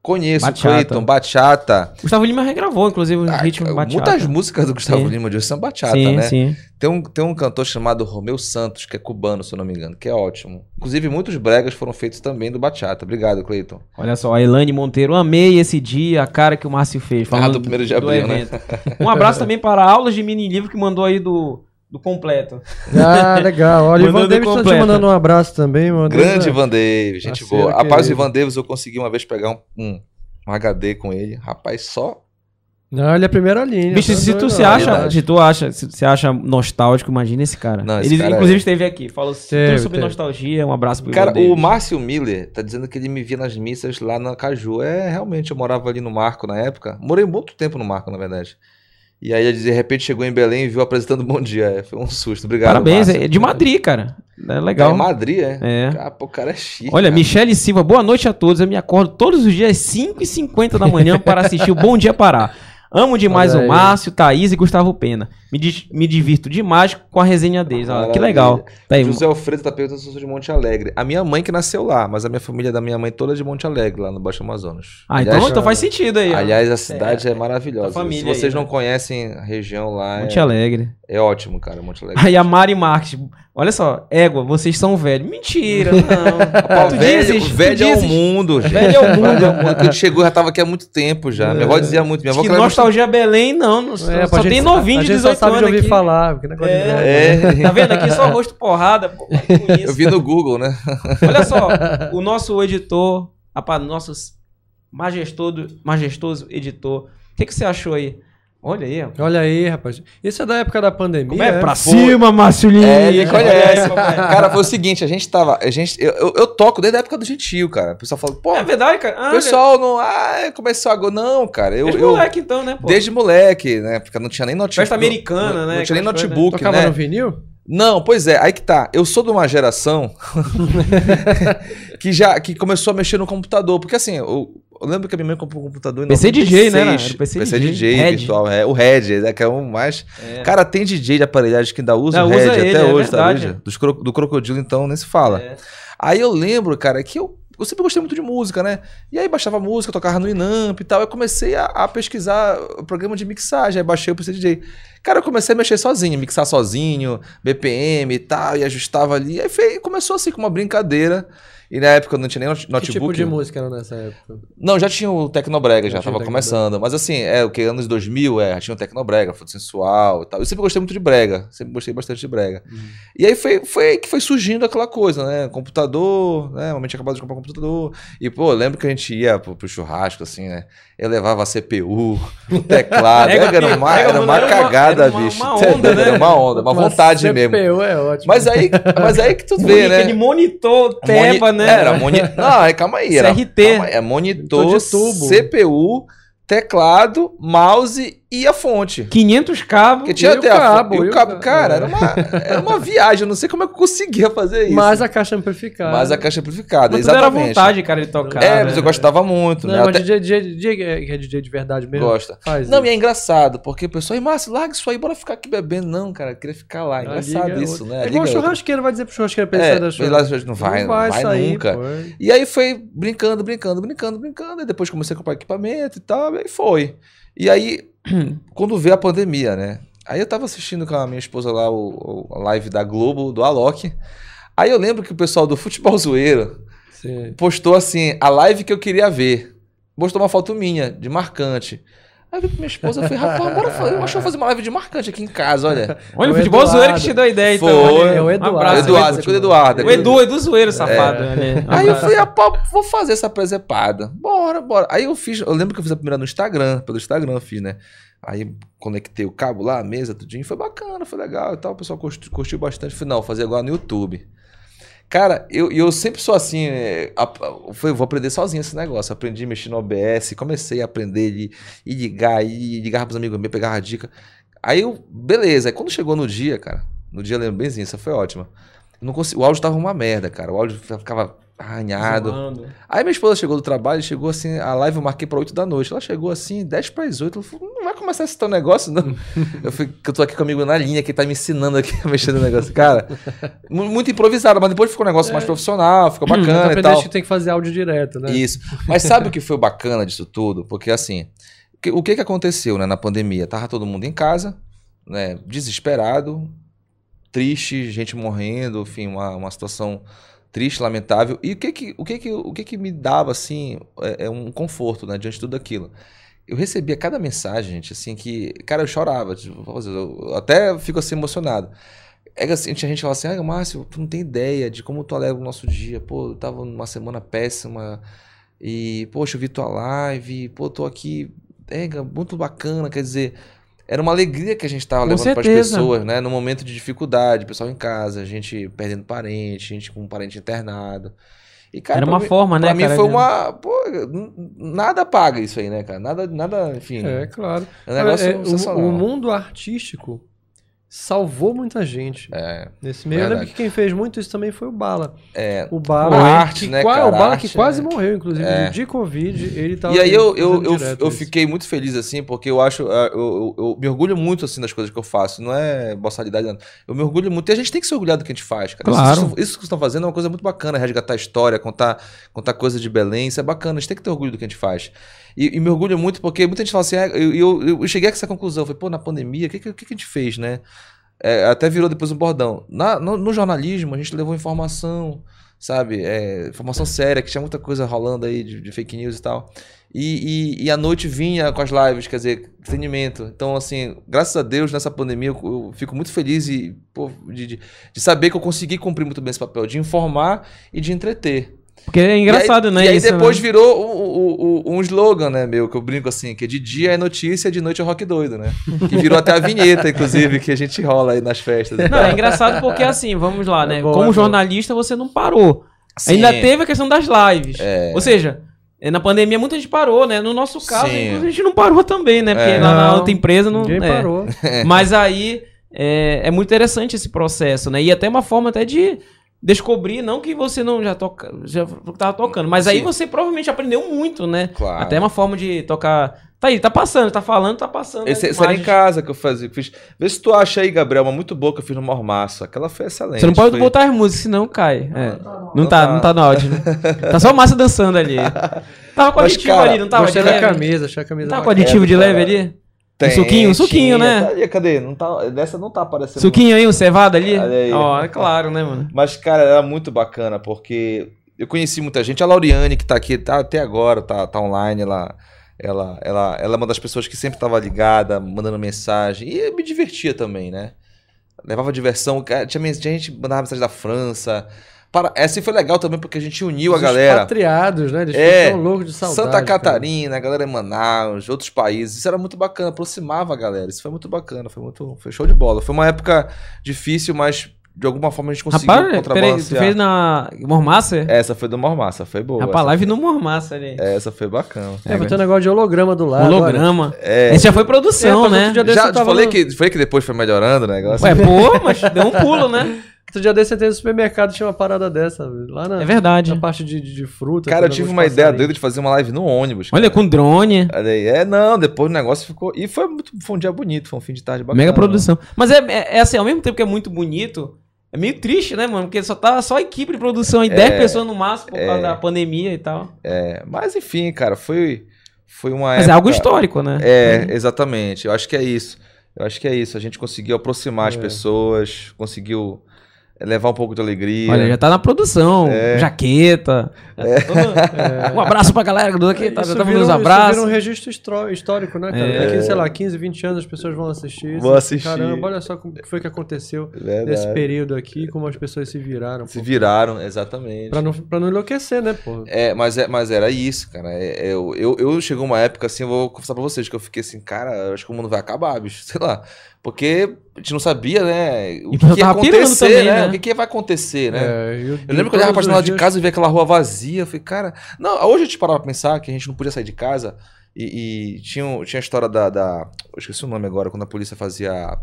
Conheço, Bachata. Clayton, bachata. Gustavo Lima regravou, inclusive, o Ah, ritmo bachata. Muitas músicas do Gustavo Sim. Lima de hoje são bachata, sim, né? sim. Tem um, tem um cantor chamado Romeu Santos, que é cubano, se eu não me engano, que é ótimo. Inclusive, muitos bregas foram feitos também do bachata. Obrigado, Clayton. Olha só, a Elane Monteiro, amei esse dia, a cara que o Márcio fez. Falando do primeiro de abril, né? Um abraço também para aulas de mini livro que mandou aí do, do completo. Ah, (laughs) legal. Olha, o Ivan Davis tá te mandando um abraço também. Ivan Davis, Grande Ivan Davis, gente boa. Rapaz, o. Ivan Davis eu consegui uma vez pegar um, um, um HD com ele. Rapaz, só. Não, ele é a primeira linha. Bicho, tá se tu se acha, verdade. se tu acha, se você acha nostálgico, imagina esse cara. Não, esse ele cara inclusive é- esteve aqui, falou Teve, tudo sobre teve. nostalgia. Um abraço pro Cara, Ivan o Davis. Márcio Miller tá dizendo que ele me via nas missas lá na Caju. É, realmente, eu morava ali no Marco na época. Morei muito tempo no Marco, na verdade. E aí, de repente, chegou em Belém e viu apresentando Bom Dia. É, foi um susto. Obrigado, Parabéns, Márcio. é de Madrid, cara. É legal. em Madrid, é? É. Cara, pô, o cara é chique. Olha, cara. Michele Silva, boa noite a todos. Eu me acordo todos os dias às 5h50 da manhã para assistir o Bom Dia Pará. Amo demais Olha o aí. Márcio, Thaís e Gustavo Pena. Me, di- me divirto demais com a resenha deles. Que Maravilha. legal. Tá aí, José Alfredo tá perguntando se eu sou de Monte Alegre. A minha mãe que nasceu lá, mas a minha família da minha mãe toda é de Monte Alegre, lá no Baixo Amazonas. Ah, então, aliás, então faz sentido aí. ó. aliás, a cidade é, maravilhosa. a família Se vocês aí, não né? conhecem a região lá, Monte é, Alegre. é ótimo, cara, Monte Alegre. Aí a Mari Marques. Olha só, égua, vocês são velhos. Mentira, não. (laughs) Pô, Tu velho, dizes, tu velho é o mundo, gente. Velho é o mundo. É o. Quando a gente chegou, já tava aqui há muito tempo já. Minha avó dizia muito. Minha avó que que nostalgia Belém, não. não só É, só gente- tem novinho de gente 18 só sabe de anos ouvir aqui. falar. porque negócio de É. velho. É, Tá vendo aqui só rosto porrada? Pô, (laughs) eu vi no Google, né? Olha só, (laughs) o nosso editor, rapaz, nosso majestoso, majestoso editor. O que, que você achou aí? Olha aí, ó. Olha aí, rapaz. Isso é da época da pandemia. Como é? né? Pra cima, Márcio Lins. É, ele conhece. Olha aí, papai. Cara, foi o seguinte, a gente tava. A gente, eu, eu, eu toco desde a época do Gentil, cara. O pessoal fala, pô, É verdade, cara. Ah, o pessoal não. Ah, começou agora. Não, cara. Eu, Desde eu- moleque, então, né, pô? Desde moleque, né? Porque não tinha nem notebook. Festa americana, não, né, Não tinha nem coisas, notebook, Tocava né? no vinil? Não, pois é, aí que tá. Eu sou de uma geração (laughs) (laughs) que já que começou a mexer no computador. Porque assim, eu, eu lembro que a minha mãe comprou um computador em PC DJ, né, 96. Era PC PC DJ, DJ, virtual. É, o Red, é, que é um mais. É. Cara, tem DJ de aparelhagem que ainda usa o Red usa até ele, é hoje, tá? Luigi? Dos cro- do Crocodilo, então, nem se fala. É. Aí eu lembro, cara, que eu, eu sempre gostei muito de música, né? E aí baixava música, tocava no Inamp e tal. Eu comecei a, a pesquisar o programa de mixagem, aí baixei o PC DJ. Cara, eu comecei a mexer sozinho, mixar sozinho, BPM e tal, e ajustava ali. Aí foi- começou assim com uma brincadeira. E na época eu não tinha nem not- Que notebook. tipo de música era nessa época? Não, já tinha o Tecnobrega, já Já tava começando. Mas assim, é o que? Anos 2000, é, já tinha o Tecnobrega, foto sensual e tal. Eu sempre gostei muito de brega, sempre gostei bastante de brega. E aí foi, foi aí que foi surgindo aquela coisa, né? Computador, né? Uma tinha acabado de comprar um computador. E, pô, lembro que a gente ia pro, pro churrasco, assim, né? Eu levava a CPU, o (laughs) teclado. Pega, era uma, era uma cagada, era uma- bicho. uma (laughs) onda, né? Era uma onda, uma vontade mesmo. CPU é ótimo. Mas aí, mas aí que tu (laughs) vê, né? Aquele monitor, teba, né? Era monitor. (laughs) Não, aí, calma aí. Era, CRT. calma aí, é monitor, Monitor. CPU, teclado, mouse e a fonte. 500 cabos. Porque tinha E até a cabo, fo- e o cabo. ca- Cara, é. era uma, era uma viagem. Eu não sei como é que eu conseguia fazer isso. Mas a caixa amplificada. Mas a caixa amplificada, Mas tudo era exatamente. vontade, cara, de tocar. é, né? mas eu gostava muito, Não, né? mas Até- DJ, DJ, que é DJ de verdade mesmo. Gosta. Faz Não, isso. e é engraçado, porque o pessoal, e Márcio, larga isso aí, bora ficar aqui bebendo. Não, cara, eu queria ficar lá. A Engraçado liga é isso, né? A É igual é churrasqueiro, vai dizer pro churrasqueiro pra ele É, sair da churrasqueira. não vai, não vai, nunca. pô. E aí foi brincando, brincando, brincando, brincando. E depois comecei a comprar equipamento e tal, e aí foi. E aí, quando veio a pandemia, né? Aí eu tava assistindo com a minha esposa lá o, o- a live da Globo, do Alok. Aí eu lembro que o pessoal do Futebol Zoeiro Sim. postou assim, a live que eu queria ver. Postou uma foto minha, de marcante. Aí eu vi pra minha esposa, eu falei, rapaz, bora fazer, eu acho que eu vou fazer uma live de marcante aqui em casa, olha. Olha, É o futebol Eduardo. zoeiro que te deu a ideia, então. Foi. É o um Eduardo. abraço, Eduardo, você é o Eduardo. O Edu, Edu zoeiro, safado. né? Um Aí eu falei, ah, pá, vou fazer essa presepada. Bora, bora. Aí eu fiz, eu lembro que eu fiz a primeira no Instagram, pelo Instagram eu fiz, né? Aí conectei o cabo lá, a mesa, tudinho, foi bacana, foi legal e tal. O pessoal curtiu, curtiu bastante. Falei, não, vou fazer agora no YouTube. Cara, eu, eu sempre sou assim, é, a- a- foi, vou aprender sozinho esse negócio. Aprendi a mexer no OBS, comecei a aprender e, e ligar, e ligar pros amigos meus, pegava dica. Aí eu, beleza. Aí quando chegou no dia, cara, no dia eu lembro benzinho, essa foi ótima. Eu não consegui, o áudio tava uma merda, cara. O áudio ficava arranhado. Aí minha esposa chegou do trabalho, chegou assim, a live eu marquei pra 8 da noite. Ela chegou assim, 10 para as 8. Ela falou, não vai começar esse teu negócio, não. (laughs) eu falei, que eu tô aqui comigo na linha, que tá me ensinando aqui a mexer no negócio. Cara, mu- muito improvisado, mas depois ficou um negócio mais profissional, ficou bacana e aprendeste tal. que tem que fazer áudio direto, né? Isso. Mas sabe o que foi bacana disso tudo? Porque assim, o que- o que que aconteceu, né, na pandemia? Tava todo mundo em casa, né, desesperado, triste, gente morrendo, enfim, uma, uma situação triste, lamentável. E o que que, o que que, o que que me dava, assim, é, é um conforto, né, diante de tudo aquilo? Eu recebia cada mensagem, gente, assim, que, cara, eu chorava, tipo, eu até fico assim emocionado. É que assim, tinha gente falava assim, ah, Márcio, tu não tem ideia de como tu alegra o nosso dia. Pô, eu tava numa semana péssima e, poxa, eu vi tua live, pô, tô aqui, é, muito bacana, quer dizer, era uma alegria que a gente tava Com levando para as pessoas, né, no momento de dificuldade, pessoal em casa, gente perdendo parente, gente com um parente internado. E, cara, Era pra uma mim- forma, né, Pra mim cara, foi de- uma, pô, nada paga isso aí, né, cara? Nada, nada, enfim. É, claro. É um negócio É, o- sensacional. o, mundo artístico salvou muita gente. É, Nesse meio, eu lembro verdade. que quem fez muito isso também foi o Bala. é. O Bala, A arte, que né, qua- cara? o Bala A que arte, quase é. morreu, inclusive, É. de Covid. Ele tava E aí eu, eu, eu, eu fiquei muito feliz, assim, porque eu acho. ah, Eu, eu, eu me orgulho muito, assim, das coisas que eu faço. Não é boçalidade, não. Eu me orgulho muito. E a gente tem que se orgulhar do que a gente faz, cara. Claro. Isso, isso que vocês estão fazendo é uma coisa muito bacana. Resgatar a história, contar, contar coisas de Belém. Isso é bacana. A gente tem que ter orgulho do que a gente faz. E, e me orgulho muito porque muita gente fala assim. ah, eu, eu, eu cheguei a essa conclusão. Falei, pô, na pandemia, o que, que, que a gente fez, né? É, até virou depois um bordão. Na, no, no jornalismo, a gente levou informação, sabe? É, informação séria, que tinha muita coisa rolando aí de, de fake news e tal. E, e, e noite vinha com as lives, quer dizer, entretenimento. Então, assim, graças a Deus, nessa pandemia, eu, eu fico muito feliz e, pô, de, de, de saber que eu consegui cumprir muito bem esse papel, de informar e de entreter. Porque é engraçado, e aí, né? E aí isso, depois né? virou um, um- um- um slogan, né, meu, que eu brinco assim, que de dia é notícia, de noite é rock doido, né? Que virou até a vinheta, inclusive, que a gente rola aí nas festas. Não, tal. é engraçado porque assim, vamos lá, né? É boa, é Como jornalista, você não parou. Sim. Ainda teve a questão das lives. É. Ou seja, eh, na pandemia muita gente parou, né? No nosso caso, a gente não parou também, né? Porque É. na Não, outra empresa não. Ninguém é. parou. (laughs) Mas aí é, é muito interessante esse processo, né? E até uma forma até de descobrir, não que você não já toca, já tava tocando, mas aí Sim. você provavelmente aprendeu muito, né? Claro. Até uma forma de tocar. Tá aí, tá passando, tá falando, tá passando. Esse, era em casa que eu fazia. que Fiz. Vê se tu acha aí, Gabriel, uma muito boa que eu fiz no Mormaço. Aquela foi excelente. Você não pode foi... botar as músicas, senão cai. É. Não, Não tá, tá. não tá no áudio. Né? (laughs) tá só Massa dançando ali. (laughs) Tava com Mas, aditivo cara, ali, não tava? De leve? camisa, achei a camisa Não tava com aditivo de É, leve ali? Tem, Um suquinho, um suquinho, tinha. né? Tá cadê? Não tá, dessa não tá aparecendo. Suquinho aí, um cevado ali? Ó, é claro, né, mano? Mas, cara, era muito bacana, porque eu conheci muita gente. A Lauriane, que tá aqui tá, até agora, tá, tá online, ela, ela, ela, ela é uma das pessoas que sempre tava ligada, mandando mensagem. E me divertia também, né? Levava diversão. Tinha, tinha gente que mandava mensagem da França. Para, assim foi legal também, porque a gente uniu a Os galera. expatriados, né? Eles É, ficam loucos de saudade. Santa cara. Catarina, a galera em Manaus, outros países. Isso era muito bacana, aproximava a galera. Isso foi muito bacana, foi muito. Foi show de bola. Foi uma época difícil, mas de alguma forma a gente conseguiu Rapaz, peraí, tu contrabalancear. fez na Mormassa? Essa foi do Mormassa, foi boa. Rapaz, essa, live no Mormassa ali. essa foi bacana. É, vai ter um negócio de holograma do lado. Holograma. É, Esse já foi produção, É, né? já falei no- que, falei que depois foi melhorando o negócio. Ué, pô, mas (laughs) deu um pulo, né? Outro dia desse eu entrei no supermercado tinha uma parada dessa. Lá na, É verdade. na parte de, de, de fruta. Cara, eu tive uma ideia doida de fazer uma live no ônibus. Olha, cara. com drone. Aí. É, não, depois o negócio ficou. E foi muito. Foi um dia bonito, foi um fim de tarde bacana. Mega produção. Mas é, é, é assim, ao mesmo tempo que é muito bonito, é meio triste, né, mano? Porque só tá só a equipe de produção aí, 10 pessoas no máximo por causa da pandemia e tal. É, mas enfim, cara, foi. Foi uma Mas é época- algo histórico, né? É, exatamente. Eu acho que é isso. Eu acho que é isso. A gente conseguiu aproximar as É. pessoas, conseguiu levar um pouco de alegria. Olha, já tá na produção. É. Jaqueta. Todo- Um abraço pra galera do aqui, tá, Isso já tá vira, nos um- isso vira abraços. um registro histó- histórico, né, cara? É. Daqui, sei lá, 15, 20 anos as pessoas vão assistir isso. Vão assistir. Caramba, olha só como que foi que aconteceu Verdade. nesse período aqui, como as pessoas se viraram. Se pô. viraram, exatamente. Pra não, pra não enlouquecer, né, pô? É, mas, é, mas era isso, cara. É, é, eu, eu, eu chegou uma época assim, eu vou confessar pra vocês, que eu fiquei assim, cara, eu acho que o mundo vai acabar, bicho. (laughs) Sei lá. Porque a gente não sabia, né? O que, eu que ia acontecer, também, né? né? O que, que vai acontecer, né? É, e o- Eu lembro que eu olhava pra janela de casa e via aquela rua vazia. Eu falei, cara. Não, hoje a gente parava pra pensar que a gente não podia sair de casa. E, e tinha, tinha a história da, da. Eu esqueci o nome agora, quando a polícia fazia.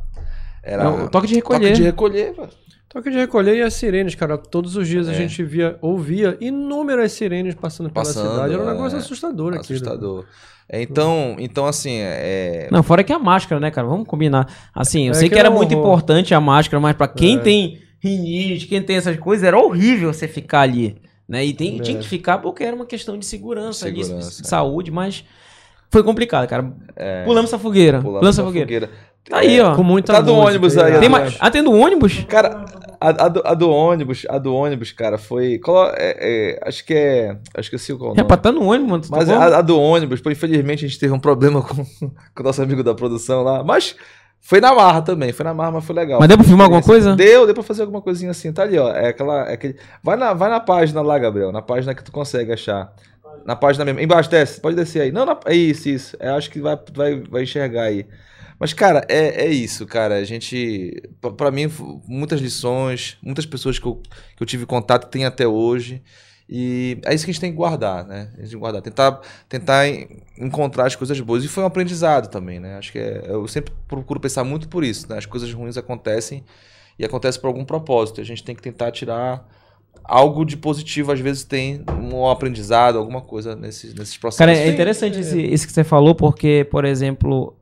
Era. É o toque de recolher. Toque de recolher, velho. Toque de recolher e as sirenes, cara. Todos os dias a É. gente via, ouvia inúmeras sirenes passando pela Passando, cidade. Era um é. negócio assustador aqui. Assustador. É, então, então, assim, é. Não, fora que a máscara, né, cara? Vamos combinar. Assim, eu É sei que que era era um muito horror. importante a máscara, mas pra quem É. tem rinite, quem tem essas coisas, era horrível você ficar ali. Né? E tem, É. tinha que ficar porque era uma questão de segurança, ali, Segurança, de é. saúde, mas foi complicado, cara. é, Pulamos essa fogueira. pulamos Pulamos essa fogueira. fogueira. Tá aí, ó. Com muita Tá do música ônibus aí. Tem mais... Ah, tem do ônibus? Cara, a, a do, a do ônibus, a do ônibus, cara, foi. é- é, acho que é. Acho que eu sei qual é o nome. Rapaz, tá no ônibus, mano. tu Mas tá a, a do ônibus, pô, infelizmente a gente teve um problema (laughs) com, com o nosso amigo da produção lá. Mas foi na marra também, foi na marra, mas foi legal. Mas deu pra filmar alguma coisa? Deu, deu pra fazer alguma coisinha assim. Tá ali, ó. É aquela. É aquele... vai, na, vai na página lá, Gabriel. Na página que tu consegue achar. Na página mesmo. Embaixo, desce. Pode descer aí. Não, na... é isso, isso. É, acho que vai, vai, vai enxergar aí. Mas, cara, é, é isso, cara. A gente. pra- Pra mim, muitas lições, muitas pessoas que eu, que eu tive contato tem até hoje. E é isso que a gente tem que guardar, né? A gente tem que guardar, tentar, tentar en- encontrar as coisas boas. E foi um aprendizado também, né? Acho que é, eu sempre procuro pensar muito por isso, né? As coisas ruins acontecem e acontecem por algum propósito. A gente tem que tentar tirar algo de positivo, às vezes tem um aprendizado, alguma coisa nesses, nesses processos. Cara, é interessante esse, esse que você falou, porque, por exemplo,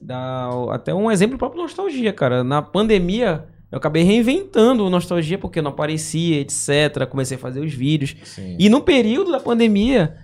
dá até um exemplo próprio nostalgia, cara. Na pandemia, eu acabei reinventando o nostalgia, porque não aparecia, etc. Comecei a fazer os vídeos. Sim. E no período da pandemia,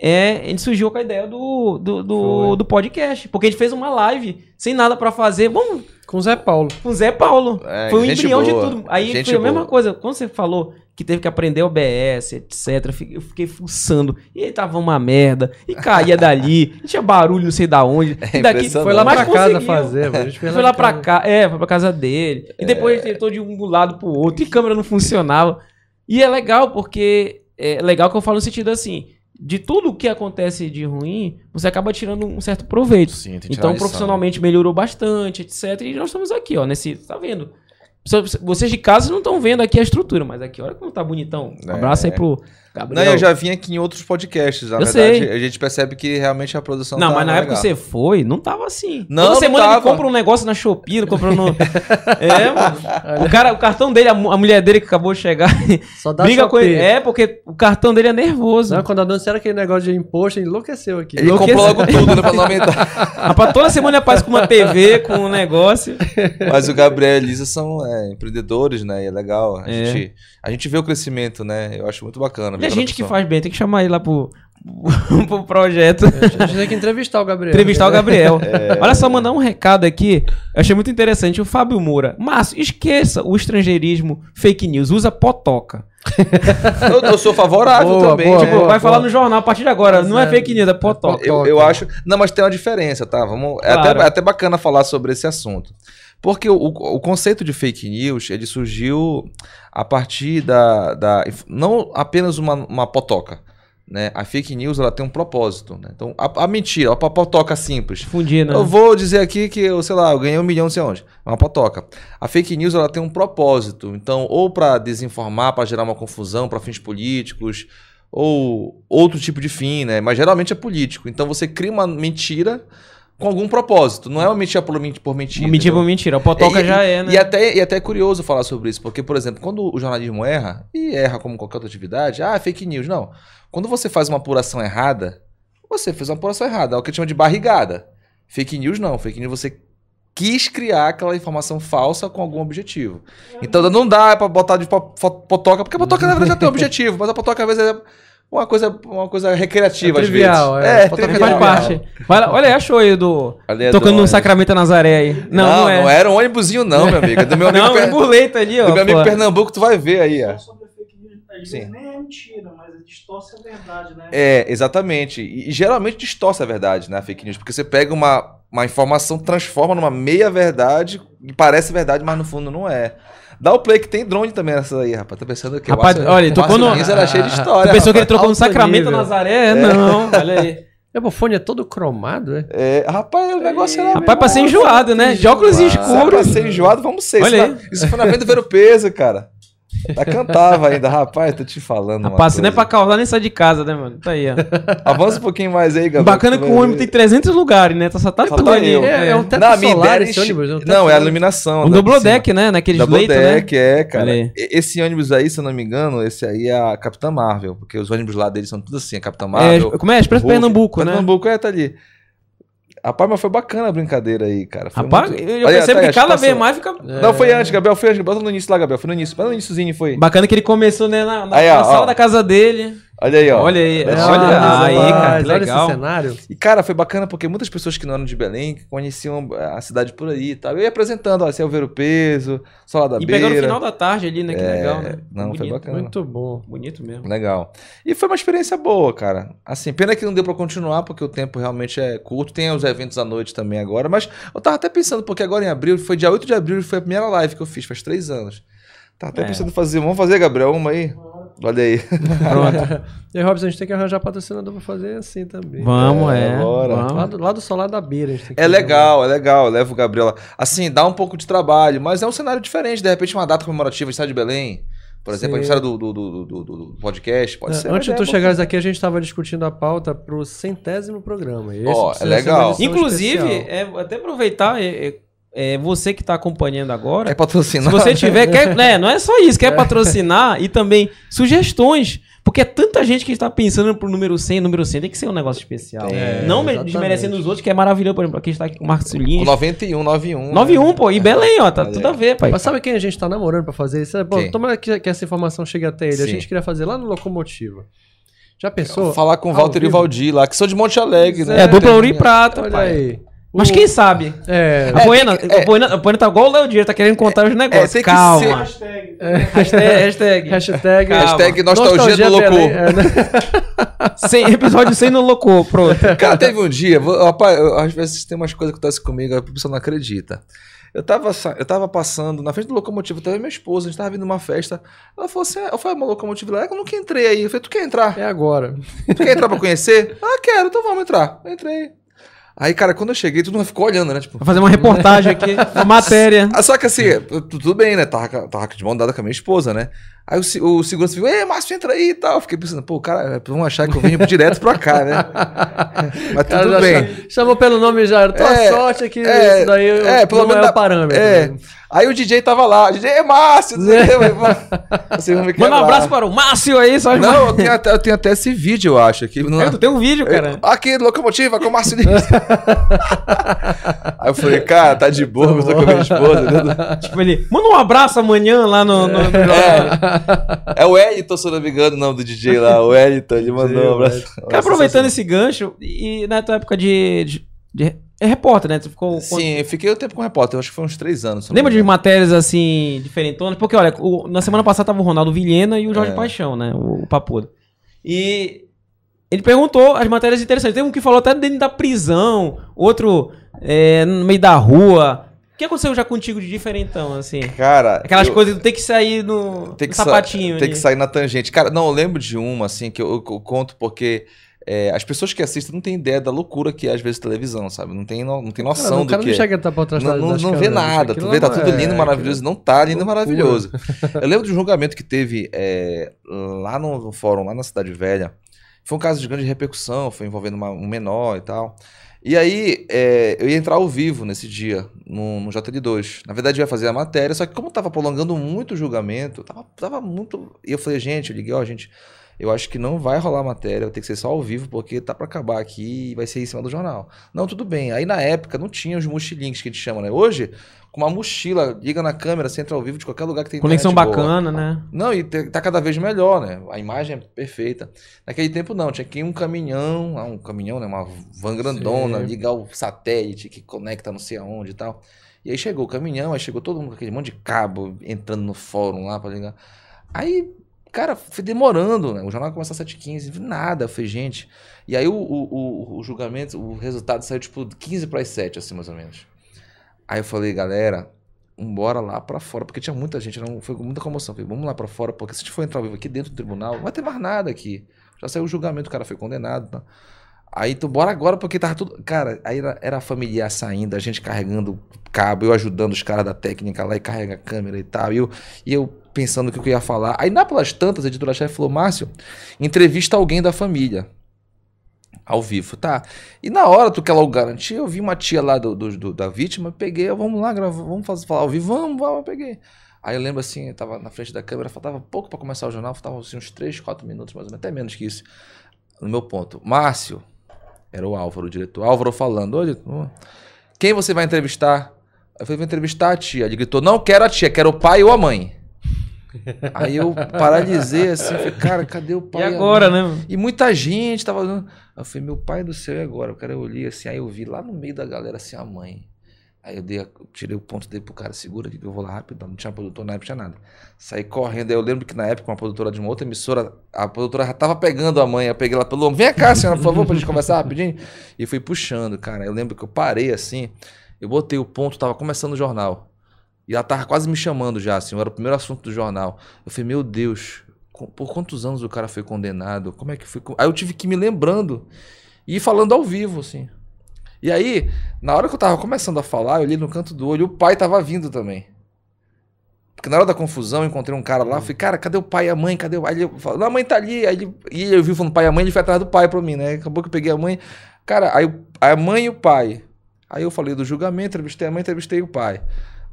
é, a gente surgiu com a ideia do, do, do, do podcast. Porque a gente fez uma live sem nada pra fazer. Vamos Com o Zé Paulo. com o Zé Paulo. É, foi o gente embrião de boa, tudo. Aí gente foi a mesma boa. coisa. Quando você falou que teve que aprender OBS, etc. eu fiquei- fuçando. E aí tava uma merda. E caía dali. e (laughs) tinha barulho não sei da onde. É e daqui. Foi lá pra casa conseguiu. fazer, mano. A gente Foi lá pra cá, é, foi pra casa dele. E depois ele tentou de um lado pro outro e a câmera não funcionava. E é legal porque é legal que eu falo no sentido assim, de tudo que acontece de ruim, você acaba tirando um certo proveito. Sim, Então profissionalmente melhorou bastante, etc. E nós estamos aqui, ó, nesse, tá vendo? Vocês de casa não estão vendo aqui a estrutura, mas aqui olha como tá bonitão. Um É. abraço aí pro Não, Gabriel. eu já vim aqui em outros podcasts, na Eu verdade. sei. A gente percebe que realmente a produção Não, tá mas na época que você foi, não tava assim. Não, Toda não semana ele compra um negócio na Shopee, compra no... (laughs) é, mano. O, cara, o cartão dele, a, mu- a mulher dele que acabou de chegar, Só dá briga com ele. É, porque o cartão dele é nervoso. Não, quando anunciaram aquele negócio de imposto, ele enlouqueceu aqui. Ele Enlouqueceu. comprou logo tudo, né, pra não aumentar. (laughs) Rapaz, toda semana ele aparece com uma TV, com um negócio. Mas o Gabriel e a Elisa são é, empreendedores, né? E é legal. A, É. Gente, a gente vê o crescimento, né? Eu acho muito bacana. Cada gente que faz bem, tem que chamar ele lá pro, (laughs) pro projeto. A gente tem que entrevistar o Gabriel. Entrevistar o Gabriel. (laughs) Olha só, mandar um recado aqui. Eu achei muito interessante. O Fábio Moura. Márcio, esqueça o estrangeirismo fake news. Usa potoca. Eu, eu sou favorável Boa, também. boa, tipo, boa, vai falar no jornal a partir de agora. Tá não é certo. fake news, é potoca. Eu, eu acho. Não, mas tem uma diferença, tá? Vamos, é, Claro. até, é até bacana falar sobre esse assunto. Porque o, o conceito de fake news ele surgiu a partir da. da não apenas uma, uma potoca. Né? A fake news ela tem um propósito. Né? Então, a, a mentira, a potoca simples. Fundir, né? Eu vou dizer aqui que, eu, sei lá, eu ganhei um milhão não sei onde. É uma potoca. A fake news ela tem um propósito. Então, ou para desinformar, para gerar uma confusão, para fins políticos, ou outro tipo de fim, né? Mas geralmente é político. Então você cria uma mentira com algum propósito. Não é uma mentira por, men- por mentira. Mentira entendeu? por mentira. O potoca E- já é, né? E até, e até é curioso falar sobre isso, porque, por exemplo, quando o jornalismo erra, e erra como qualquer outra atividade, ah, fake news. Não. Quando você faz uma apuração errada, você fez uma apuração errada. É o que a gente chama de barrigada. Fake news não. Fake news você quis criar aquela informação falsa com algum objetivo. Então não dá pra botar de potoca, porque a potoca na verdade já tem um (laughs) objetivo, mas a potoca às vezes é uma coisa, uma coisa recreativa É às trivial, vezes. é. É, Potoca Faz trivial. parte. Olha, olha aí, achou aí do. Ali é do Tocando no ônibus. Sacramento Nazaré aí. Não, não, é. era um ônibusinho não, meu amigo. É do meu (laughs) amigo, Não, Per- é burleta ali, ó. do meu amigo pô. Pernambuco, tu vai ver aí, ó. Às vezes Sim. nem é mentira, mas distorce a verdade, né? É, exatamente. E, e geralmente distorce a verdade, né, a fake news, porque você pega uma, uma informação, transforma numa meia verdade e parece verdade, mas no fundo não é. Dá o play que tem drone também nessa aí, rapaz. Tá pensando que Rapaz, olha, ele tocou no- era cheio de Tu história. pensou que ele rapaz. trocou no Sacramento nível. Nazaré? Não, (laughs) olha aí. É, o fone é todo cromado, é? É, rapaz, o negócio era. Rapaz, pra ser enjoado, né? De óculos Se é pra escuros. ser enjoado, vamos ser. Olha isso, aí. na- isso foi na venda ver o peso, cara. Tá cantava ainda, rapaz, tô te falando. Rapaz, se não é pra causar, nem sai de casa, né, mano? Tá aí, ó. Avança um pouquinho mais aí, Gabriel. Bacana que o ônibus tem 300 lugares, né? Tá só tá tudo tá ali. É, é um teto Não, solar ideia esse é ônibus. é um teto Não, é a iluminação. Um né, double de cima. deck, né? Naqueles Double leitos, né? deck, é, cara. Aí. Esse ônibus aí, se eu não me engano, esse aí é a Capitã Marvel, porque os ônibus lá deles são tudo assim, a Capitã Marvel. É, como é? Expresso. Pernambuco, né? Pernambuco, é, tá ali. Rapaz, mas foi bacana a brincadeira aí, cara. Foi Rapaz, muito- eu Olha, percebo tá que cada vez mais fica... Não, foi antes, Gabriel, foi antes. Bota no início lá, Gabriel, foi no início. Bota no iníciozinho, foi. Bacana que ele começou, né, na, na- Aí, ó, na sala ó. da casa dele. Olha aí, ó. Olha aí, Olha olha, aí, cara, que olha legal. esse cenário. E, cara, foi bacana porque muitas pessoas que não eram de Belém conheciam a cidade por aí e tal. Eu ia apresentando, ó, o Ver o Peso, Sola da E Beira. pegou no final da tarde ali, né? Que É, legal, né? não, foi Bonito, bacana. Muito bom. Bonito mesmo. Legal. E foi uma experiência boa, cara. Assim, pena que não deu pra continuar, porque o tempo realmente é curto. Tem os eventos à noite também agora, mas eu tava até pensando, porque agora em abril, foi dia 8 de abril, foi a primeira live que eu fiz, faz três anos. Tava até É. pensando em fazer. Vamos fazer, Gabriel, uma aí? Olha aí. Pronto. (laughs) E aí, Robson, a gente tem que arranjar patrocinador pra fazer assim também. Vamos, É, é. bora. Lá Vamos. do, lá do solar da beira. A gente tem que É legal, é legal. Leva o Gabriel lá. Assim, dá um pouco de trabalho, mas é um cenário diferente. De repente, uma data comemorativa, estado de Belém. Por exemplo, Sim. a história do, do, do, do- do- podcast, pode É, ser. Antes de tu boa. chegares aqui, a gente estava discutindo a pauta pro centésimo programa. Ó, precisa é legal. Inclusive, é, até aproveitar, é, é- é você que está acompanhando agora. É patrocinar. Se você tiver, quer, (laughs) né, não é só isso, quer patrocinar e também sugestões. Porque é tanta gente que está pensando pro número 100, número 100 tem que ser um negócio especial. É, não me- exatamente. desmerecendo os outros, que é maravilhoso. Por exemplo, aqui está aqui com o Marcos Lins. 91, 91. 91, pô, e Belém, ó, tá tudo a ver, pai. Mas sabe quem a gente tá namorando pra fazer isso? É, Bom, Quem? tomara que, que essa informação chegue até ele. A Sim. gente queria fazer lá no Locomotiva. Já pensou? Falar com o Walter e vivo? Valdir lá, que são de Monte Alegre, né? É, dupla ouro e prata, Olha pai. aí. Mas quem sabe? É, A Poena, que- é. a Poena, a Poena tá igual o Léo Dias, tá querendo contar os negócios. tem que Calma. ser- Hashtag. Hashtag, (laughs) hashtag. hashtag, Calma. Hashtag nostalgia, do Belém, louco. é, né? (laughs) 100, episódio 100 no Locô, pronto. (laughs) Cara, teve um dia, vou- rapaz, eu- às vezes tem umas coisas que acontecem comigo, a pessoa não acredita. Eu tava, eu tava passando na frente do locomotivo, tava minha esposa, a gente tava vindo numa festa. Ela falou assim: eu falei, uma locomotiva lá, eu nunca entrei aí. Eu falei, tu quer entrar? É agora. Tu quer entrar pra conhecer? ah, quero, então vamos entrar. Eu entrei. Aí, cara, quando eu cheguei, todo mundo ficou olhando, né? Tipo. Vou fazer uma reportagem aqui, uma matéria. (laughs) Só que assim, tu- tudo bem, né? Tava, tava de mão dada com a minha esposa, né? Aí o, o segurança ficou, ei, Márcio, entra aí e tal. Eu Fiquei pensando, pô, cara, vão achar que eu venho direto pra cá, né? (laughs) Mas Cara, tudo bem. Chamou pelo nome já. Tua É, sorte é que é, isso daí é, pelo não menos é o parâmetro. É. né? Aí o DJ tava lá, DJ (laughs) é Márcio, não sei Manda um quebrar. abraço para o Márcio aí, só Não, eu tenho, até, eu tenho até esse vídeo, eu acho. Aqui, no, É, tu tem um vídeo, cara. Aqui, locomotiva com o Márcio Lins. (laughs) Aí eu falei, cara, tá de boa, mas tô com a minha esposa. né? Tipo, ele, manda um abraço amanhã lá no. no, no- (laughs) É o Wellington, se eu não me engano, o nome do DJ lá. O Wellington, ele (laughs) mandou um abraço. Cara, aproveitando esse gancho, e na tua época de. de, de- é repórter, né? Tu ficou. Sim, eu fiquei o tempo com repórter, eu acho que foi uns três anos. Lembra de matérias assim, diferentonas? Porque, olha, o- na semana passada tava o Ronaldo Vilhena e o Jorge É. Paixão, né? O, o Papuda. E ele perguntou as matérias interessantes. Tem um que falou até dentro da prisão, outro é, no meio da rua. O que aconteceu já contigo de diferentão, assim? Cara. Aquelas eu- coisas, tem que sair no, Tem no que, sa- sapatinho. tem ali. que sair na tangente. Cara, não, eu lembro de uma, assim, que eu, eu conto porque é, as pessoas que assistem não têm ideia da loucura que é, às vezes, televisão, sabe? Não tem, no- não tem Cara, noção o do cara que não é. chega a estar por trás Não, das não, não vê nada, tu vê, tá não tudo é- lindo, maravilhoso. Não tá lindo e loucura. maravilhoso. Eu lembro de um julgamento que teve é, lá no, no fórum, lá na Cidade Velha. Foi um caso de grande repercussão, foi envolvendo uma- um menor e tal. E aí, é, eu ia entrar ao vivo nesse dia, no, no JL2. Na verdade, eu ia fazer a matéria, só que como tava prolongando muito o julgamento, tava, tava muito. E eu falei, gente, eu liguei, ó, gente, eu acho que não vai rolar matéria, vai ter que ser só ao vivo, porque tá pra acabar aqui e vai ser em cima do jornal. Não, tudo bem. Aí na época não tinha os mochilinhos que a gente chama, né? Hoje, com uma mochila, liga na câmera, você entra ao vivo de qualquer lugar que tem Conexão boa. bacana, né? Não, e tá cada vez melhor, né? A imagem é perfeita. Naquele tempo não, tinha que ir um caminhão, ah, um caminhão, né? Uma van grandona, Sim. ligar o satélite que conecta não sei aonde e tal. E aí chegou o caminhão, aí chegou todo mundo com aquele monte de cabo entrando no fórum lá pra ligar. Aí, cara, foi demorando, né? O jornal começou às 7h15, nada, foi gente. E aí o, o, o, o julgamento, o resultado saiu tipo 15 para as 7, assim, mais ou menos. Aí eu falei, galera, bora lá pra fora, porque tinha muita gente, não, foi com muita comoção. Falei, vamos lá pra fora, porque se a gente for entrar ao vivo aqui dentro do tribunal, não vai ter mais nada aqui. Já saiu o julgamento, o cara foi condenado. Tá? Aí, então, bora agora, porque tava tudo. Cara, aí era, era familiar saindo, a gente carregando cabo, eu ajudando os caras da técnica lá e carrega a câmera e tal. E eu, e eu pensando o que eu ia falar. Aí, lá pelas tantas, a editora-chefe falou: Márcio, entrevista alguém da família. Ao vivo, tá? E na hora tu quer logo garantir, eu vi uma tia lá do, do- do- da vítima, peguei, eu, vamos lá, grava, vamos fazer, falar ao vivo, vamos, vamos, eu peguei. Aí eu lembro assim, eu tava na frente da câmera, faltava pouco pra começar o jornal, faltavam assim, uns 3, 4 minutos, mais ou menos, até menos que isso. No meu ponto, Márcio, era o Álvaro, o diretor, Álvaro falando, olha, quem você vai entrevistar? Eu falei, vou entrevistar a tia. Ele gritou, não quero a tia, quero o pai ou a mãe. Aí eu paralisei assim, falei, cara, cadê o E pai? a agora, mãe? né? E muita gente tava eu falei, meu pai do céu, e agora? O cara eu olhei assim, aí eu vi lá no meio da galera assim a mãe. Aí eu dei, a- tirei o ponto dele pro cara, segura aqui que eu vou lá rápido. Não tinha produtor na época, tinha nada. Saí correndo. Aí eu lembro que na época, uma produtora de uma outra emissora, a produtora já tava pegando a mãe. Eu peguei ela pelo ombro, vem cá, senhora, por favor, pra gente conversar rapidinho. E fui puxando, cara. Eu lembro que eu parei assim, eu botei o ponto, tava começando o jornal. E ela tava quase me chamando já, assim, era o primeiro assunto do jornal. Eu falei, meu Deus, por quantos anos o cara foi condenado? Como é que foi? Aí eu tive que ir me lembrando e ir falando ao vivo, assim. E aí, na hora que eu tava começando a falar, eu olhei no canto do olho, o pai tava vindo também. Porque na hora da confusão, eu encontrei um cara lá, eu falei, cara, cadê o pai e a mãe? Cadê o pai? Aí ele falou, não, a mãe tá ali. Aí ele, e eu vi falando pai e a mãe, ele foi atrás do pai pra mim, né? Acabou que eu peguei a mãe. Cara, aí a mãe e o pai. Aí eu falei do julgamento, entrevistei a mãe, entrevistei o pai.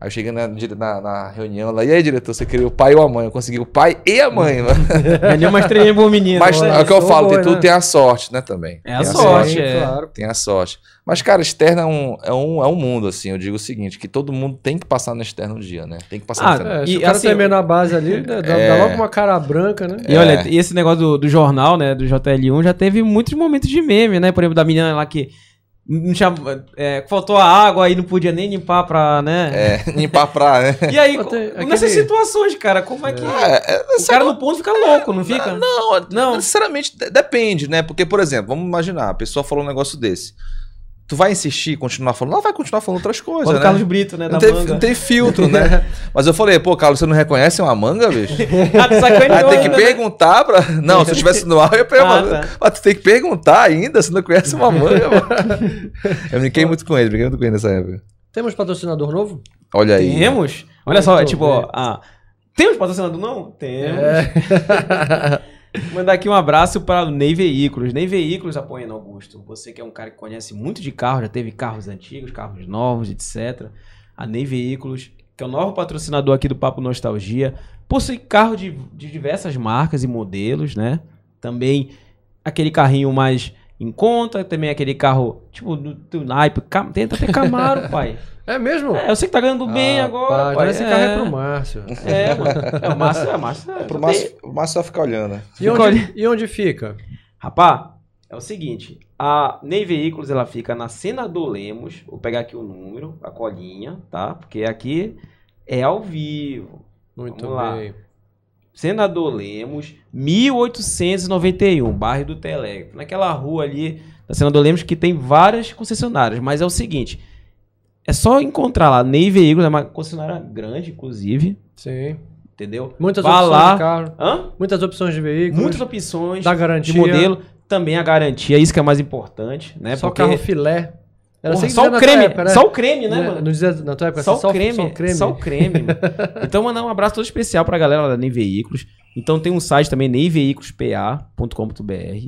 Aí eu cheguei na, na, na reunião lá, e aí, diretor, você queria o pai ou a mãe? Eu consegui o pai e a mãe, mano. (laughs) Ganhou uma estrelinha pro menino. Mas olha. é o que eu falo, boi, tem tudo né? tem a sorte, né, também. É a Tem sorte, Sim, é. claro. Tem a sorte. Mas, cara, externa é um, é, um, é um mundo, assim. Eu digo o seguinte, que todo mundo tem que passar no externo um dia, né? Tem que passar Ah, no externo. É, se E, o cara assim, tremer na base ali, né, dá, É. dá logo uma cara branca, né? E olha, e esse negócio do, do jornal, né, do JL1, já teve muitos momentos de meme, né? Por exemplo, da menina lá que não tinha, é, faltou a água aí não podia nem limpar pra, né? É, limpar a praia, né? E aí, co- nessas aquele- situações, cara, como é que... É, é, o cara no ponto fica louco, não fica? Não, Não. não. Sinceramente, de- depende, né? Porque, por exemplo, vamos imaginar, a pessoa falou um negócio desse. Tu vai insistir, continuar falando? Ela vai continuar falando outras coisas, Quando né? o Carlos Brito, né, da não, tem, manga. não tem filtro, né? (laughs) Mas eu falei, pô, Carlos, você não reconhece uma manga, bicho? (laughs) Ah, tu Aí tem que né? perguntar pra. Não, se eu estivesse no ar, eu ia perguntar. Ah, tá. Mas tu tem que perguntar ainda, se não conhece uma manga, mano. (laughs) Eu brinquei muito com ele, brinquei muito com ele nessa época. Temos patrocinador novo? Olha aí. Temos? Olha só, é tipo, ó, ah, temos patrocinador? Não? Temos. É. Mandar aqui um abraço para o Ney Veículos. Ney Veículos apoiando Augusto. Você que é um cara que conhece muito de carro, já teve carros antigos, carros novos, etc. A Ney Veículos, que é o novo patrocinador aqui do Papo Nostalgia. Possui carro de, de diversas marcas e modelos, né? Também aquele carrinho mais em conta, também aquele carro, tipo, do, do naipe. Cam- Tenta ter Camaro, (laughs) pai. É mesmo? É, eu sei que tá ganhando bem Ah, agora, pá, pai. Esse carro é pro Márcio. É, mano. É, o Márcio, é, o Márcio. é, Pro tem- Márcio, o Márcio só fica olhando. né? E onde, e onde fica? Rapá, é o seguinte, a Ney Veículos ela fica na Senador Lemos, vou pegar aqui o número, a colinha, tá? Porque aqui é ao vivo. Muito Vamos lá. bem. Senador Lemos, 1891, bairro do Telégrafo. Naquela rua ali da Senador Lemos que tem várias concessionárias, mas é o seguinte, é só encontrar lá, Ney Veículos, é uma concessionária grande, inclusive, Sim. entendeu? Muitas Vá opções lá. de carro. Hã? Muitas opções de veículos. Muitas opções Da garantia. de modelo, também a garantia, isso que é mais importante, né? Só Porque- carro filé. Era Porra, assim só o creme, época, né? só o creme, né, Né? mano? Não dizia na tua época, Só assim, o creme, Só o creme. só o creme. (laughs) Então mandar um abraço todo especial pra galera lá da Nem Veículos. Então tem um site também, neiveículospa.com.br.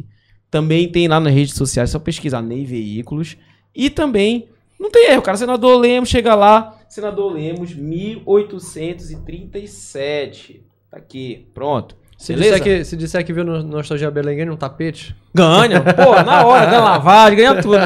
Também tem lá nas redes sociais, é só pesquisar Ney Veículos. E também, não tem erro, cara, Senador Lemos, chega lá, Senador Lemos, 1837. Tá aqui, pronto. Se Beleza? disser, que, se disser que viu no Nostalgia Belém, ganha um tapete. Ganha, pô, na hora, ganha lavagem, ganha tudo.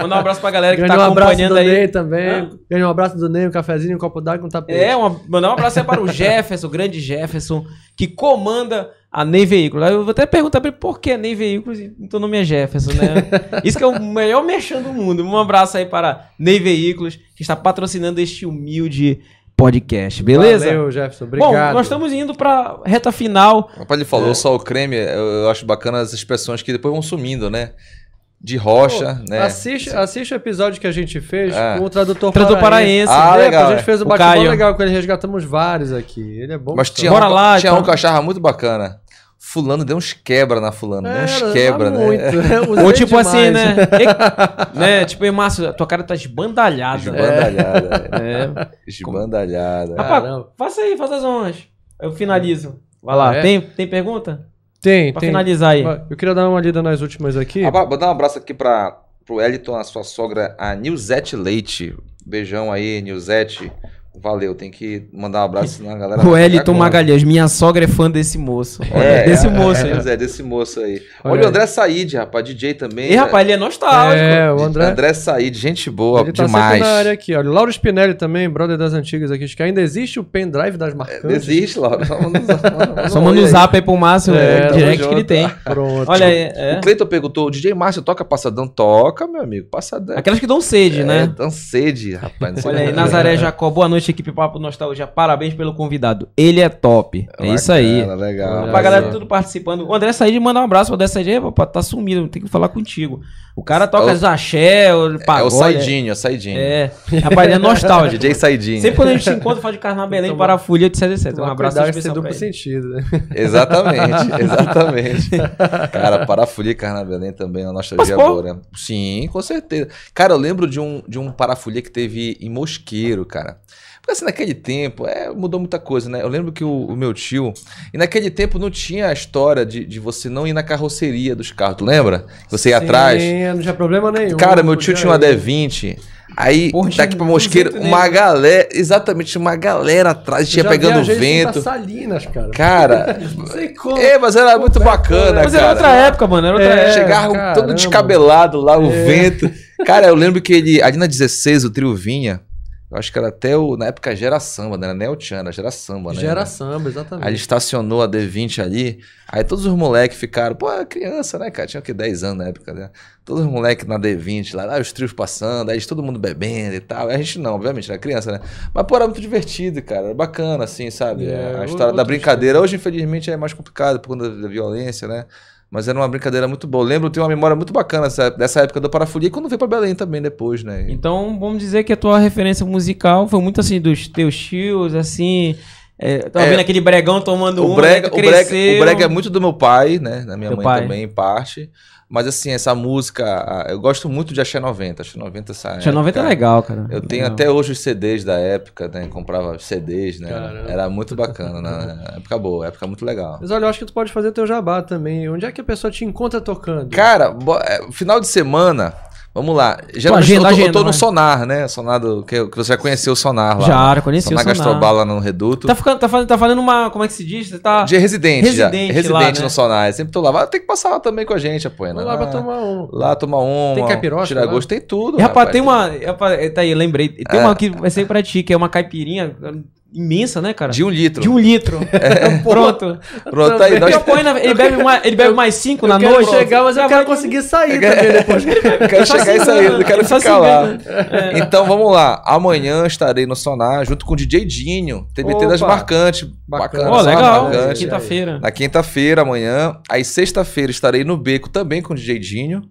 Mandar um abraço pra galera que Ganha tá um acompanhando do aí. Ney também. Hã? Ganha um abraço do Ney, um cafezinho, um copo d'água, um tapete. É, uma, mandar um abraço aí para o Jefferson, o grande Jefferson, que comanda a Ney Veículos. Aí Eu vou até perguntar pra ele por que Ney Veículos e então nome é Jefferson, né? (laughs) Isso que é o melhor merchan do mundo. Um abraço aí para Ney Veículos, que está patrocinando este humilde podcast, beleza? Valeu, Jefferson. Obrigado. Bom, nós estamos indo pra reta final. Rapaz, ele falou só o creme, eu, eu acho bacana as expressões que depois vão sumindo, né? De rocha, Pô, né? Assiste, assiste o episódio que a gente fez É. com o tradutor Tradutor paraense. paraense. Ah, Lembra? legal, A gente é. fez um O bate-bola Caio. legal com ele, resgatamos vários aqui. Ele é bom. Mas tinha, Bora um, lá, tinha então. um que eu achava muito bacana. Fulano deu uns quebra na fulano, deu uns Era, quebra, né? muito, (laughs) né? Usei Ou tipo assim, demais. né? E- (laughs) né? Tipo, "Ei, Márcio, tua cara tá esbandalhada. Esbandalhada. É. Esbandalhada. Rapaz, Caramba. faça aí, faça as honras. Eu finalizo. Vai lá. Ah, é? Tem, tem pergunta? Tem, Pra tem. finalizar aí. Eu queria dar uma lida nas últimas aqui. Ah, Vou dar um abraço aqui pra, pro Eliton, a sua sogra, a Nilzete Leite. Beijão aí, Nilzete. Valeu, tem que mandar um abraço, senão a galera. (laughs) O Eliton com- Magalhães, minha sogra é fã desse moço. É, desse é, moço é, aí. é, desse moço aí. Olha Olha, o André Said, rapaz, DJ também. E rapaz, ele é nostálgico. É, o André... André. Said, gente boa, Ele tá demais. sempre na área aqui, olha. Lauro Spinelli também, brother das antigas aqui. Acho que ainda existe o pendrive das marcantes. Existe, Laura. (laughs) Só manda um- Só manda um zap aí pro Márcio, É, é, direct que ele tem. (laughs) Pronto. Olha aí, é. O Cleiton perguntou: DJ Márcio toca passadão? Toca, meu amigo. Passadão. Aquelas que dão sede, é, né? tão sede, rapaz. Olha aí, é. Nazaré Jacó, boa noite, equipe Papo Nostalgia. Parabéns pelo convidado. Ele é top. É isso aí. Bacana, Legal. Pra galera tudo participando. O André Said mandar um abraço pro André Said. Papai, tá sumido, tem que falar contigo. O cara toca É o- axé, o É o pagode. Saidinho, é o Saidinho. É, rapaz, ele é nostálgico. (laughs) DJ Saidinho. Sempre quando a gente se encontra, fala de Carnaval Belém, Então, Parafolha, etc, etc. Um abraço especial duplo sentido, né? (laughs) Exatamente, exatamente. Cara, Parafolia e Carnabelém também é uma nostalgia Mas, pô- boa, né? Sim, com certeza. Cara, eu lembro de um, de um Parafolia que teve em Mosqueiro, cara. Porque assim, naquele tempo, é, mudou muita coisa, né? Eu lembro que o, o meu tio. E naquele tempo não tinha a história de, de você não ir na carroceria dos carros. Tu lembra? Você ia atrás. Sim, não tinha problema nenhum. Cara, meu tio tinha uma ir. D20. Aí, Porra, daqui pra Mosqueiro, 200 uma galera. Exatamente, uma galera atrás, tinha pegando vento. Salinas, cara. Cara, (laughs) Não sei como. é, mas era muito bacana, Mas era cara. outra época, mano. Era outra É, época. Chegava caramba. todo descabelado lá, o vento. (laughs) Cara, eu lembro que ele, ali na 16, o trio vinha. Eu acho que era até o. Na época Gera Samba, né? Não era nem o Tchan, era Gera Samba, né? Gera samba, exatamente. Aí ele estacionou a D20 ali. Aí todos os moleques ficaram, pô, era criança, né, cara? Tinha o que 10 anos na época, né? Todos os moleques na D20 lá, lá os trios passando, aí todo mundo bebendo e tal. A gente não, obviamente, era criança, né? Mas, pô, era muito divertido, cara. Era bacana, assim, sabe? É, a história da brincadeira. Hoje, infelizmente, é mais complicado por conta da violência, né? Mas era uma brincadeira muito boa. Eu lembro, eu tenho uma memória muito bacana dessa, época do Parafolia e quando veio pra Belém também depois, né? Então, vamos dizer que a tua referência musical foi muito assim dos teus tios, assim. É, tava É. vendo aquele bregão tomando O uma, brega, né? o, brega, o brega é muito do meu pai, né? Da minha Teu mãe pai. também, em parte. Mas assim, essa música, eu gosto muito de Axé 90. Axé 90 essa Tinha 90 é legal, cara. Eu tenho Legal. até hoje os CDs da época, né? Comprava CDs, né? Caramba. Era muito bacana, né? (laughs) Época boa, época muito legal. Mas olha, eu acho que tu pode fazer teu jabá também. Onde é que a pessoa te encontra tocando? Cara, bo- é, final de semana, vamos lá. Geralmente agenda, eu, tô, eu agenda, tô no. Sonar, né? Sonar do. Que, que você já conheceu o Sonar lá. Já, eu conheci o Sonar Sonar. Gastrobal lá no Reduto. Tá, ficando, tá, fazendo, tá fazendo uma. Como é que se diz? Você tá. De residente, já. Residente Residente lá, né? no Sonar. Eu sempre tô lá. Vai ter que passar lá também com a gente, apoiando. Lá pra tomar um. Lá tomar uma. Tem caipirosca Tirar gosto, tem tudo. E, rapaz, tem uma. Rapaz, tá aí, lembrei. Tem É. uma que vai ser pra ti, que é uma caipirinha imensa, né, cara? De um litro. De um litro. (laughs) (laughs) Pronto. Pronto, aí Ele, nós. põe na- ele bebe mais, ele bebe mais cinco na eu quero noite. chegar, mas eu quero vai- conseguir sair também depois. (laughs) Eu quero chegar e sair, eu não quero ficar lá. segunda. É. Então vamos lá. Amanhã estarei no Sonar junto com o DJ Dinho, TBT das Opa. Marcantes. Bacana. Sonar legal. Marcante. Quinta-feira. Na quinta-feira, amanhã. Aí, sexta-feira, estarei no Beco também com o DJ Dinho.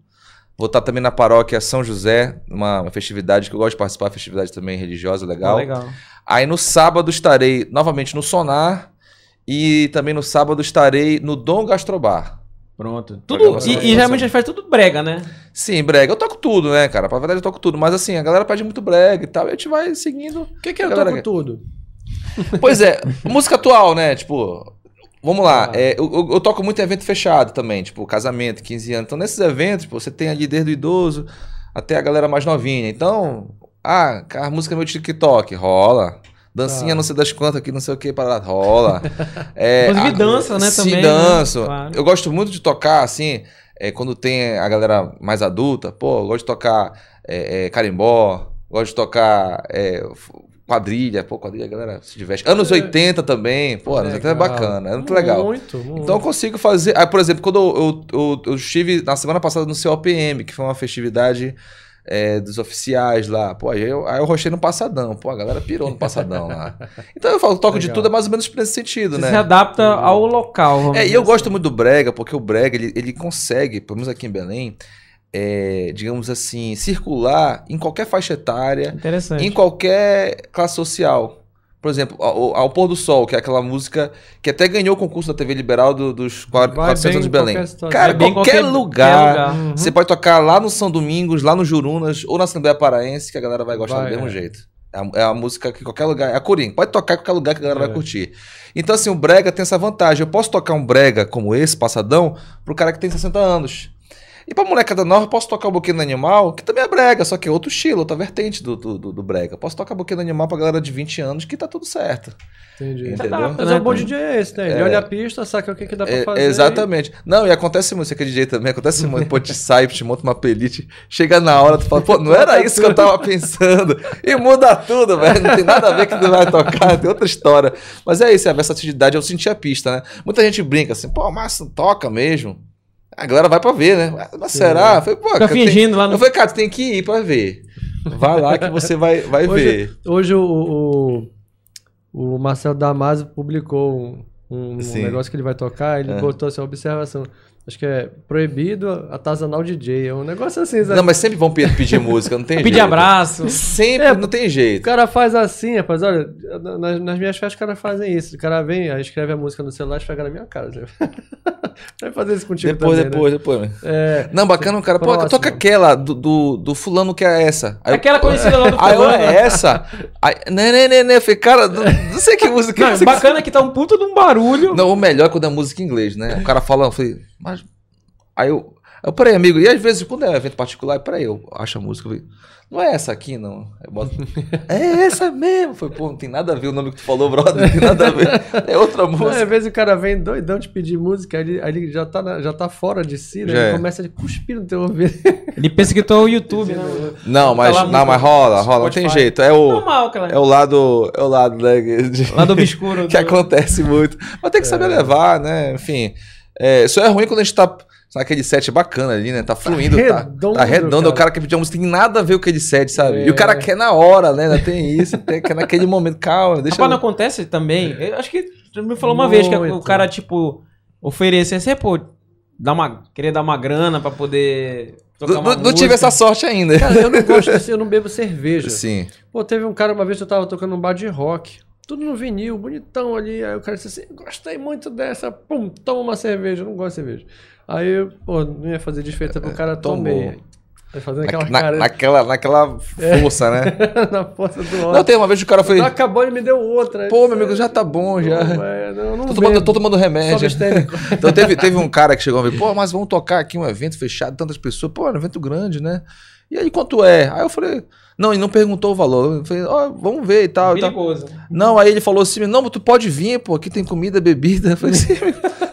Vou estar também na paróquia São José, uma, uma festividade que eu gosto de participar, festividade também religiosa, legal. Legal. Aí no sábado estarei novamente no Sonar. E também no sábado estarei no Dom Gastrobar. Pronto. Tudo, e, e geralmente a gente faz tudo brega, né? Sim, brega. Eu toco tudo, né, cara? Pra verdade eu toco tudo. Mas assim, a galera pede muito brega e tal. E a gente vai seguindo. O que, que é eu Galera, toco tudo? Pois é, música atual, né? Tipo, vamos lá. Ah. é, eu, eu- eu toco muito em evento fechado também, tipo, casamento, 15 anos. Então, nesses eventos, pô, você tem ali desde o idoso até a galera mais novinha. Então, ah, a música é meu TikTok, rola. Dancinha Ah. não sei das quantas aqui, não sei o que, para rola. (laughs) É, Inclusive a- dança, né, Sim, também, né? danço. Claro. Eu gosto muito de tocar, assim, é, quando tem a galera mais adulta, pô, eu gosto de tocar é, é, carimbó, gosto de tocar é, quadrilha, pô, quadrilha, a galera se diverte. Anos 80 também, pô, anos 80 é bacana, é muito legal. Muito, muito. Então eu consigo fazer. Aí, por exemplo, quando eu, eu, eu- eu estive na semana passada no COPM, que foi uma festividade é, dos oficiais lá, pô, aí eu, aí eu rochei no passadão, pô, a galera pirou no passadão lá. (laughs) Então eu falo, toco de Legal. tudo, é mais ou menos nesse sentido, Você né? se adapta ao local. É, e eu assim. gosto muito do Brega, porque o Brega, ele, ele consegue, pelo menos aqui em Belém, é, digamos assim, circular em qualquer faixa etária, em qualquer classe social. Por exemplo, ao, ao Pôr do Sol, que é aquela música que até ganhou o concurso da TV Liberal do- dos quar- Vai 400 bem anos de Belém. Cara, qualquer, qualquer- lugar, lugar. Uhum. Você pode tocar lá no São Domingos, lá no Jurunas, ou na Assembleia Paraense, que a galera vai gostar Vai, do mesmo é. jeito. É a, é a música que qualquer lugar. É a Coringa. Pode tocar em qualquer lugar que a galera É. vai curtir. Então, assim, o Brega tem essa vantagem. Eu posso tocar um Brega como esse, passadão, pro cara que tem 60 anos. E pra molecada nova, eu posso tocar o Boquinho do Animal, que também é brega, só que é outro estilo, outra vertente do, do, do, do brega. Posso tocar Boquinho do Animal pra galera de 20 anos, que tá tudo certo. Entendi. Entendeu? Adapta, Mas né, é um bom? DJ é esse, né? Ele É. olha a pista, saca o que, que dá pra É, fazer. exatamente. Não, e acontece muito, você que é DJ também, acontece muito, pô, te sai, te monta uma playlist, chega na hora, tu fala, pô, não era isso que eu tava pensando, e muda tudo, velho, não tem nada a ver o que tu vai tocar, tem outra história. Mas é isso, é a versatilidade, eu senti a pista, né? Muita gente brinca assim, pô, mas não toca mesmo. A galera vai pra ver, né? Mas será? Eu falei, pô, Fica cara, tem- fingindo lá no. Eu falei, cara, tu tem que ir pra ver. Vai lá que você vai, vai ver. Hoje, hoje o, o, o Marcelo Damasio publicou um, um negócio que ele vai tocar, ele É. botou essa observação. Acho que é proibido atazanar o DJ. É um negócio assim, sabe? Não, mas sempre vão pe- pedir música, não tem (laughs) jeito. Pedir abraço. Sempre, É, não tem O jeito. cara faz assim, rapaz. Olha, nas, nas minhas festas, os caras fazem isso. O cara vem, aí escreve a música no celular e esfrega na minha cara. (laughs) Vai fazer isso contigo Depois, também, né? depois, depois. É, Não, bacana o cara. Pô, Próximo. toca aquela do, do, do fulano que é essa. Aí Aquela (laughs) conhecida lá do Aí eu, fulano. é essa? Aí, né, né, né, né. Eu falei, cara, não, não sei que música Não, é essa. bacana que tá um puta de um barulho. Não, o melhor é quando é música em inglês, né? O cara fala, eu falei, mas. Aí eu. Eu, peraí, amigo, e às vezes, quando é evento particular, peraí, eu acho a música, eu falei, não é essa aqui, não. Boto, (laughs) é essa mesmo. Falei, pô, não tem nada a ver o nome que tu falou, brother, não tem nada a ver. É outra música. às vezes o cara vem doidão te pedir música, aí ele, aí ele já, tá na- já tá fora de si, né? Já Ele é. começa a cuspir no teu ouvido. (laughs) Ele pensa que tu é o YouTube, né? Não, mas, lá não, mas rola, rola, não tem Spotify. jeito. É o, Normal, cara. é o lado, é o lado, né, de- Lado obscuro. (laughs) que do- acontece muito. Mas tem que saber levar, né? Enfim. É, só é ruim quando a gente tá. Sabe aquele set bacana ali, né? Tá fluindo, tá, redondo, tá redondo. cara. O cara quer pedir uma música, tem nada a ver com aquele set, sabe? É. E o cara quer na hora, né? Tem isso, tem, quer naquele momento. Calma, deixa Rapaz, não eu... acontece também. Eu acho que me falou uma vez que o Muito. cara, tipo, oferecesse, pô, dá uma, queria dar uma grana pra poder tocar Não, uma não- não tive essa sorte ainda. Cara, eu não gosto assim, eu não bebo cerveja. (laughs) Sim. Pô, teve um cara uma vez que eu tava tocando num bar de rock. Tudo no vinil, bonitão ali. Aí o cara disse assim: gostei muito dessa. Pum, toma uma cerveja. Eu não gosto de cerveja. Aí eu, pô, não ia fazer desfeita pro cara, tomei. Fazendo aquela Na- cara naquela, naquela força, né? (laughs) na força do Não, ódio. tem uma vez que o cara foi. Não acabou, ele me deu outra. Pô, meu amigo, já tá bom, já. Não, é, não, não Tô tomando, tô tomando remédio. (laughs) Então teve, teve um cara que chegou e falou, pô, mas vamos tocar aqui um evento fechado, tantas pessoas, pô, é um evento grande, né? E aí, quanto é? Aí eu falei, não, ele não perguntou o valor. Eu falei, ó, vamos ver e tal. e tal. Perigoso. Não, aí ele falou assim, não, mas tu pode vir, pô, aqui tem comida, bebida. Eu falei assim,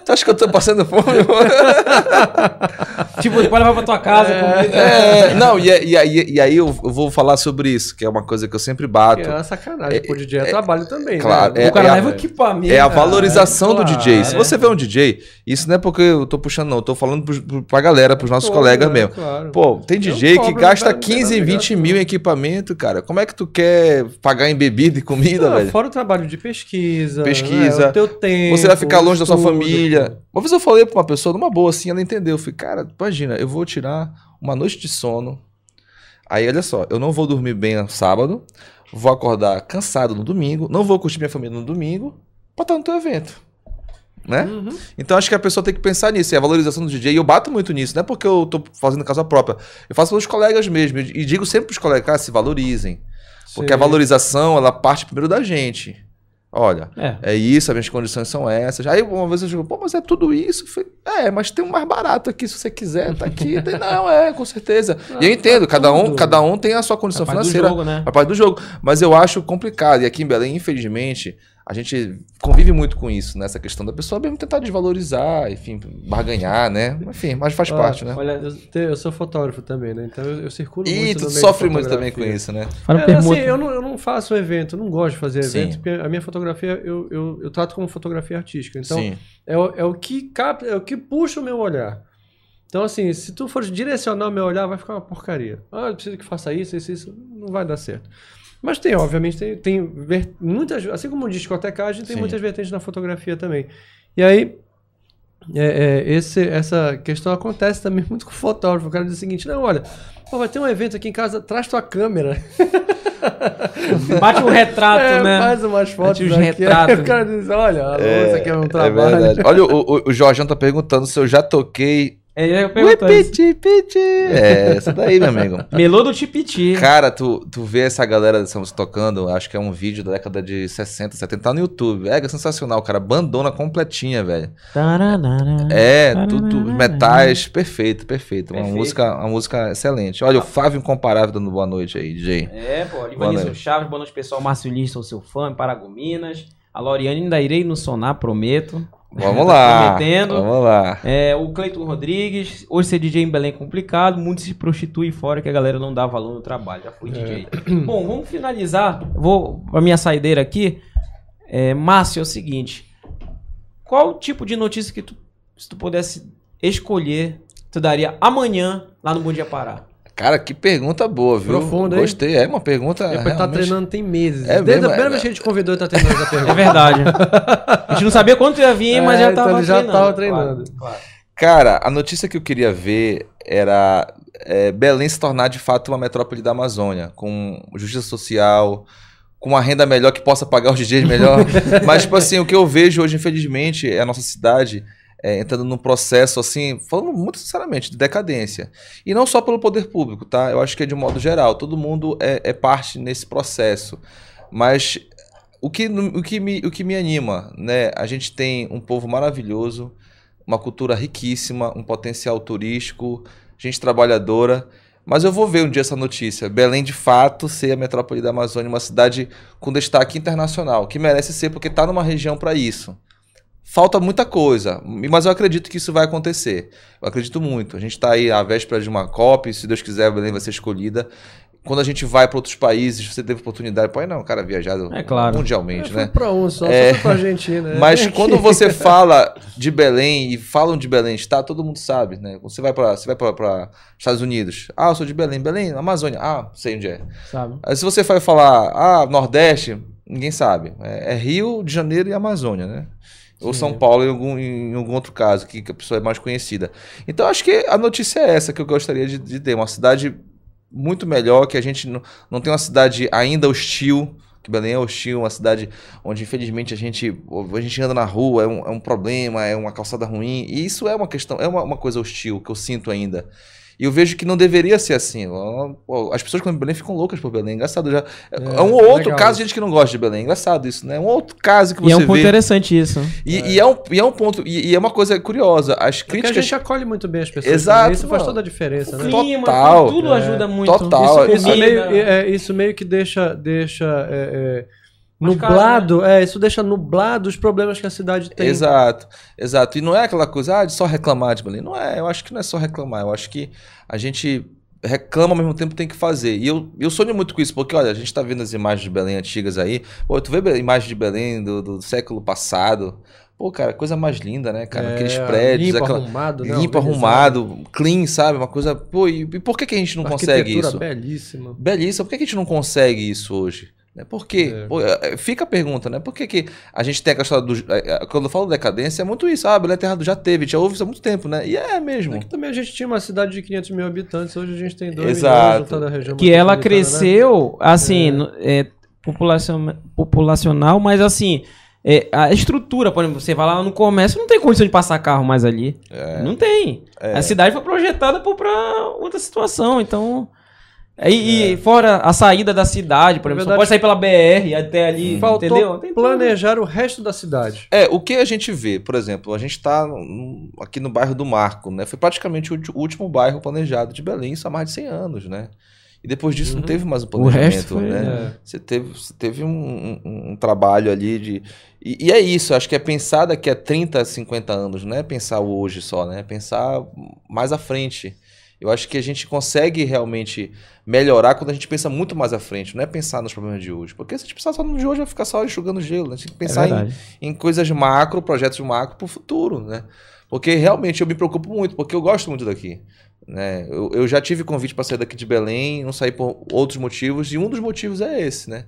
tu acha que eu tô passando fome? pô?" (laughs) tipo, pode levar pra tua casa. comida. É, não, e, e aí, e aí eu, vou falar sobre isso, que é uma coisa que eu sempre bato. É uma sacanagem. Pô, DJ é, trabalho também. claro, né? é- o cara a- leva equipamento. É a valorização do claro. DJ. Se você vê um DJ, isso não é porque eu tô puxando, não. Eu tô falando pro, pra galera, pros nossos Pô, colegas né, mesmo. claro. Pô, tem DJ que gasta não tem 15, nada 20 ligado, mil em equipamento, cara. Como é que tu quer pagar em bebida e comida, Não, velho? Fora o trabalho de pesquisa. Pesquisa. né, o teu tempo. Você vai ficar longe da sua estudo, família. Uma vez eu falei pra uma pessoa, numa boa assim, ela entendeu. Eu falei, cara, imagina, eu vou tirar uma noite de sono. Aí, olha só, eu não vou dormir bem no sábado, vou acordar cansado no domingo, não vou curtir minha família no domingo, pra estar no teu evento. Né? Uhum. Então acho que a pessoa tem que pensar nisso, é a valorização do DJ. E eu bato muito nisso, não é porque eu tô fazendo casa própria. Eu faço pelos colegas mesmo. E digo sempre pros colegas, cara, se valorizem. Porque a Sim. valorização, ela parte primeiro da gente. Olha, É. é isso, as minhas condições são essas. Aí uma vez eu digo, pô, mas é tudo isso? Falei, é, mas tem um mais barato aqui, se você quiser, tá aqui. Não, é, com certeza. (laughs) e eu entendo, cada um, cada um tem a sua condição do financeira. jogo, né? A parte do jogo. Mas eu acho complicado. E aqui em Belém, infelizmente, a gente convive muito com isso, nessa questão da pessoa mesmo tentar desvalorizar, enfim, barganhar, né? Enfim, mas faz parte, né? Olha, eu, te- eu sou fotógrafo também, né? Então eu, eu circulo E muito tu no meio sofre muito também com isso, né? É, assim, eu não, eu não faço evento, eu não gosto de fazer Sim. evento, porque a minha fotografia eu, eu, eu trato como fotografia artística. Então, Sim. é o, é o que capta, é o que puxa o meu olhar. Então, assim, se tu for direcionar o meu olhar, vai ficar uma porcaria. Ah, eu preciso que faça isso, isso, isso. Não vai dar certo. Mas tem, obviamente, tem, tem muitas. Assim como discotecagem, tem Sim. muitas vertentes na fotografia também. E aí. é, é, esse, essa questão acontece também (laughs) muito com o fotógrafo. O cara diz o seguinte: não, olha, pô, vai ter um evento aqui em casa, traz tua câmera. (laughs) Bate um retrato, É, né? Faz umas fotos uns aqui. (laughs) retratos. Aí o cara diz: olha, alô, isso aqui é um É trabalho. verdade. Olha, o, o, o Jorjão tá perguntando se eu já toquei. É, eu Ui, isso. piti, piti. É, essa daí, meu amigo. (laughs) Melô do Tipiti. Cara, tu, tu vê essa galera dessa música tocando, acho que é um vídeo da década de 60, 70, tá no YouTube. É, é sensacional, cara. Bandona completinha, velho. É, tudo, metais, perfeito, perfeito. Uma Perfeito. música, uma música excelente. Olha, o Flávio Incomparável dando boa noite aí, DJ. É, pô, noite. Chaves, boa noite pessoal, Márcio Lins, sou seu fã, em Paragominas. A Loriane ainda irei no sonar, prometo. Vamos (laughs) lá. prometendo. Vamos lá. É, o Cleiton Rodrigues, hoje ser DJ em Belém é complicado, muito se prostitui fora que a galera não dá valor no trabalho, já fui DJ. (clears throat) Bom, vamos finalizar, vou pra minha saideira aqui. É, Márcio, é o seguinte, qual tipo de notícia que tu, se tu pudesse escolher, tu daria amanhã lá no Bom Dia Pará? Cara, que pergunta boa, viu? Profunda, hein? Gostei. É uma pergunta. Depois tá realmente- treinando tem meses. É Desde mesmo, a primeira é- vez que a gente convidou, ele tá treinando essa pergunta. É verdade. A gente não sabia quando tu ia vir, mas É, já então tava ele já treinando. tava treinando. Claro, claro. Cara, a notícia que eu queria ver era é, Belém se tornar de fato uma metrópole da Amazônia, com justiça social, com uma renda melhor que possa pagar os DJs melhor. (laughs) Mas, tipo assim, o que eu vejo hoje, infelizmente, é a nossa cidade é, entrando num processo, assim, falando muito sinceramente, de decadência. E não só pelo poder público, tá? Eu acho que é de modo geral. Todo mundo é, é parte nesse processo. Mas o que, o, que me, o que me anima, né? A gente tem um povo maravilhoso, uma cultura riquíssima, um potencial turístico, gente trabalhadora. Mas eu vou ver um dia essa notícia. Belém, de fato, ser a metrópole da Amazônia, uma cidade com destaque internacional, que merece ser porque está numa região para isso. Falta muita coisa, mas eu acredito que isso vai acontecer. Eu acredito muito. A gente está aí à véspera de uma COP, se Deus quiser, Belém vai ser escolhida quando a gente vai para outros países, você teve oportunidade, pode não, cara, viajar é claro. mundialmente, É, né? Para um só, É. só pra Argentina. né? (laughs) Mas quando (laughs) você fala de Belém e falam de Belém está, todo mundo sabe, né? Você vai para você vai para Estados Unidos, ah, eu sou de Belém, Belém, Amazônia, ah, sei onde é. Sabe? Aí se você vai falar, ah, Nordeste, ninguém sabe. É, é Rio de Janeiro e Amazônia, né? Ou São Paulo em algum, em algum outro caso, que, que a pessoa é mais conhecida. Então acho que a notícia é essa que eu gostaria de, de ter. Uma cidade muito melhor, que a gente não, não tem uma cidade ainda hostil, que Belém é hostil, uma cidade onde infelizmente a gente, a gente anda na rua, é um, é um problema, é uma calçada ruim. E isso é uma questão, é uma, uma coisa hostil que eu sinto ainda. E eu vejo que não deveria ser assim. As pessoas quando Belém ficam loucas por Belém. Engraçado já. É, um ou outro legal caso de gente que não gosta de Belém. Engraçado isso, né? Um outro caso que E você é um ponto vê. interessante isso. E e é. um, e é um ponto. E, e é uma coisa curiosa. As Porque a críticas. gente acolhe muito bem as pessoas. Exato, também, Isso faz mano. toda a diferença, né? Clima, Total. tudo É. ajuda muito. Total. Isso, isso meio, é, isso meio que deixa, deixa nublado, é, isso deixa nublado os problemas que a cidade tem. Exato, exato. E não é aquela coisa ah, de só reclamar de Belém. Não é, eu acho que não é só reclamar. Eu acho que a gente reclama ao mesmo tempo tem que fazer. E eu, eu sonho muito com isso, porque olha, a gente tá vendo as imagens de Belém antigas aí. Pô, tu vê imagens de Belém do, do século passado. Pô, cara, coisa mais linda, né, cara? É, Aqueles prédios, limpo, aquela arrumado, né? limpo, arrumado, clean, sabe? Uma coisa. Pô, e, e por que, que a gente não consegue Arquitetura isso? belíssima. Belíssimo. Por que que a gente não consegue isso hoje? Né? Por quê? É. Pô, é, Fica a pergunta, né? Por que, que a gente tem aquela história do. é, é, Quando eu falo decadência, é muito isso. Ah, Belém Terra do já teve, já houve isso há muito tempo, né? E é mesmo. É que também a gente tinha uma cidade de 500 mil habitantes, hoje a gente tem 2 Exato. milhões juntando a região Que ela né? cresceu, assim, no- é, populacion- populacional, mas assim, é, a estrutura, por exemplo, você vai lá no comércio, não tem condição de passar carro mais ali. É. Não tem. A cidade foi projetada para outra situação, então. E, e fora a saída da cidade, por exemplo, só verdade, pode sair pela BR até ali, Faltou entendeu? Tem tudo. planejar o resto da cidade. É, o que a gente vê, por exemplo, a gente está aqui no bairro do Marco, né? Foi praticamente o último bairro planejado de Belém, isso há mais de 100 anos, né? E depois disso não teve mais um Uhum. O resto planejamento, foi- né? Você teve, você teve um, um- um trabalho ali de. E, e é isso, acho que é pensar daqui a 30, 50 anos, não é pensar o hoje só, né? É pensar mais à frente. Eu acho que a gente consegue realmente melhorar quando a gente pensa muito mais à frente, não é pensar nos problemas de hoje. Porque se a gente pensar só no de hoje, vai ficar só enxugando gelo. né? A gente tem que É pensar em, verdade. em coisas macro, projetos macro para o futuro, né? Porque realmente eu me preocupo muito, porque eu gosto muito daqui. Né? Eu, eu já tive convite para sair daqui de Belém, não saí por outros motivos, e um dos motivos é esse, né?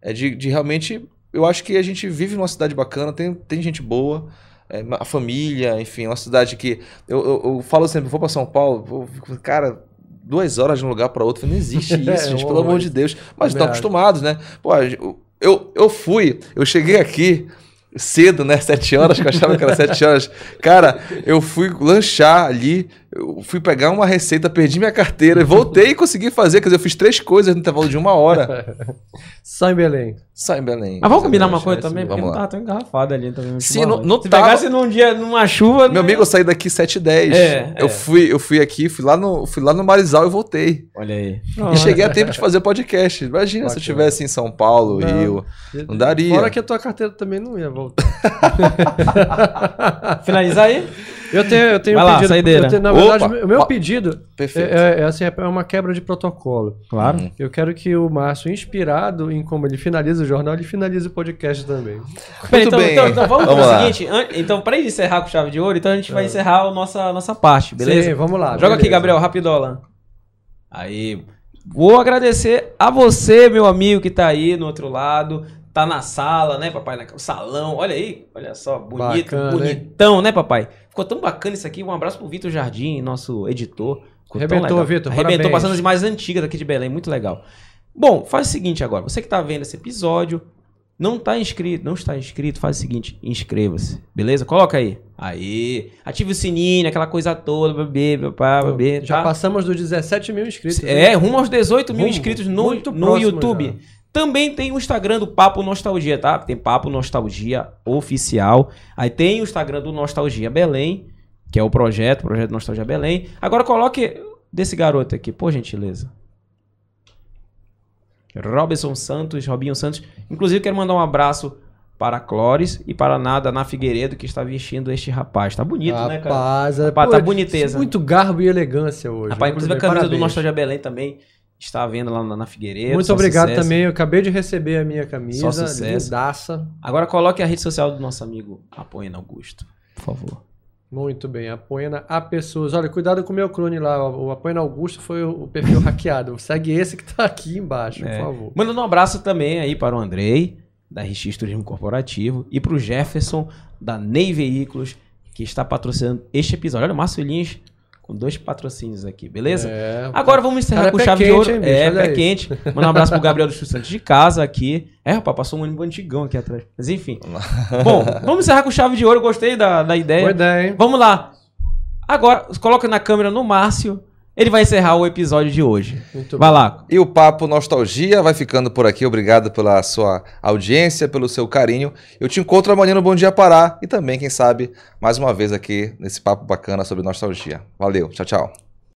É de, de realmente. Eu acho que a gente vive numa cidade bacana, tem, tem gente boa, é, a família, enfim, é uma cidade que. Eu, eu, eu falo sempre, vou para São Paulo, vou, cara, duas horas de um lugar para outro, não existe (laughs) isso, É, gente, pelo amor de Deus. Mas estão acostumados, né? Pô, eu, eu, eu fui, eu cheguei aqui cedo, né? Sete horas, que eu achava que era sete horas. Cara, eu fui lanchar ali, eu fui pegar uma receita, perdi minha carteira, voltei e consegui fazer. Quer dizer, eu fiz três coisas no intervalo de uma hora. (laughs) Só em Belém. Só em Belém. Mas vamos combinar uma coisa também, porque não Vamos tava lá. tão engarrafado ali também. Sim, não- né? não Se tava- pegasse num dia, numa chuva... Meu né? amigo, eu saí daqui 7 e 10. É, eu, é. Fui, eu fui aqui, fui lá, no, fui lá no Marizal e voltei. Olha aí. E cheguei a tempo de fazer podcast. Imagina se eu estivesse em São Paulo, Não. Rio. Não daria. Fora que a tua carteira também não ia voltar. (laughs) Finalizar aí? Eu tenho, eu tenho Vai um lá, pedido. saideira. eu tenho- na Opa, verdade, o meu ó, pedido Perfeito. é, é, assim, é uma quebra de protocolo. Claro. Uhum. Eu quero que o Márcio, inspirado em como ele finaliza o jornal, ele finalize o podcast também. Peraí, Muito então, bem. então, então vamos, Vamos o seguinte, an- então pra encerrar com chave de ouro, então a gente vai encerrar a nossa, nossa parte, beleza? Sim, vamos lá. Joga aqui, beleza. Gabriel, rapidola. Aí. Vou agradecer a você, meu amigo, que tá aí no outro lado. Tá na sala, né, papai? No salão. Olha aí, olha só, bonito, Bacana, hein? bonitão, né, papai? Ficou tão bacana isso aqui. Um abraço pro Vitor Jardim, nosso editor. Ficou Arrebentou. Vitor, Arrebentou passando as mais antigas aqui de Belém. Muito legal. Bom, faz o seguinte agora. Você que tá vendo esse episódio, não tá inscrito, não está inscrito, faz o seguinte, inscreva-se, beleza? Coloca aí. Aí, ative o sininho, aquela coisa toda, bebê, papá, bebê, Já tá? passamos dos 17 mil inscritos. É, rumo aos 18 mil Rumo. inscritos no, no YouTube. já. Também tem o Instagram do Papo Nostalgia, tá? Tem Papo Nostalgia Oficial. Aí tem o Instagram do Nostalgia Belém, que é o projeto, Projeto Nostalgia Belém. Agora coloque desse garoto aqui, por gentileza. Robson Santos, Robinho Santos. Inclusive, quero mandar um abraço para a Clóris e para a Nada na Figueiredo, que está vestindo este rapaz. Tá bonito, né, cara? Rapaz, é, Rapaz, pô, tá boniteza. Muito garbo e elegância hoje. Rapaz, Muito inclusive a bem, camisa do parabéns. Nostalgia Belém também está à venda lá na, Figueiredo. Muito obrigado sucesso. também. Eu acabei de receber a minha camisa. Só sucesso. Lindaça. Agora coloque a rede social do nosso amigo Apoiando Augusto, por favor. Muito bem. Apoia na a pessoas. Olha, cuidado com o meu clone lá. O Apoia na Augusto foi o o perfil (laughs) hackeado. Segue esse que tá aqui embaixo, É. por favor. Mandando um abraço também aí para o Andrei, da RX Turismo Corporativo, e para o Jefferson, da Ney Veículos, que está patrocinando este episódio. Olha, o Márcio Lins com dois patrocínios aqui, beleza? É, Agora vamos encerrar com pé chave de quente, ouro. hein, bicho? é, pé aí. quente. Mandar um abraço pro Gabriel dos Santos de casa aqui. É, rapaz, passou um ônibus antigão aqui atrás. Mas enfim. (laughs) Bom, vamos encerrar com chave de ouro. Gostei da, da ideia. Boa ideia, hein? Vamos lá. Agora, coloca na câmera no Márcio. Ele vai encerrar o episódio de hoje. Muito Vai bem. lá. E o Papo Nostalgia vai ficando por aqui. Obrigado pela sua audiência, pelo seu carinho. Eu te encontro amanhã no Bom Dia Pará e também, quem sabe, mais uma vez aqui nesse papo bacana sobre nostalgia. Valeu, tchau, tchau.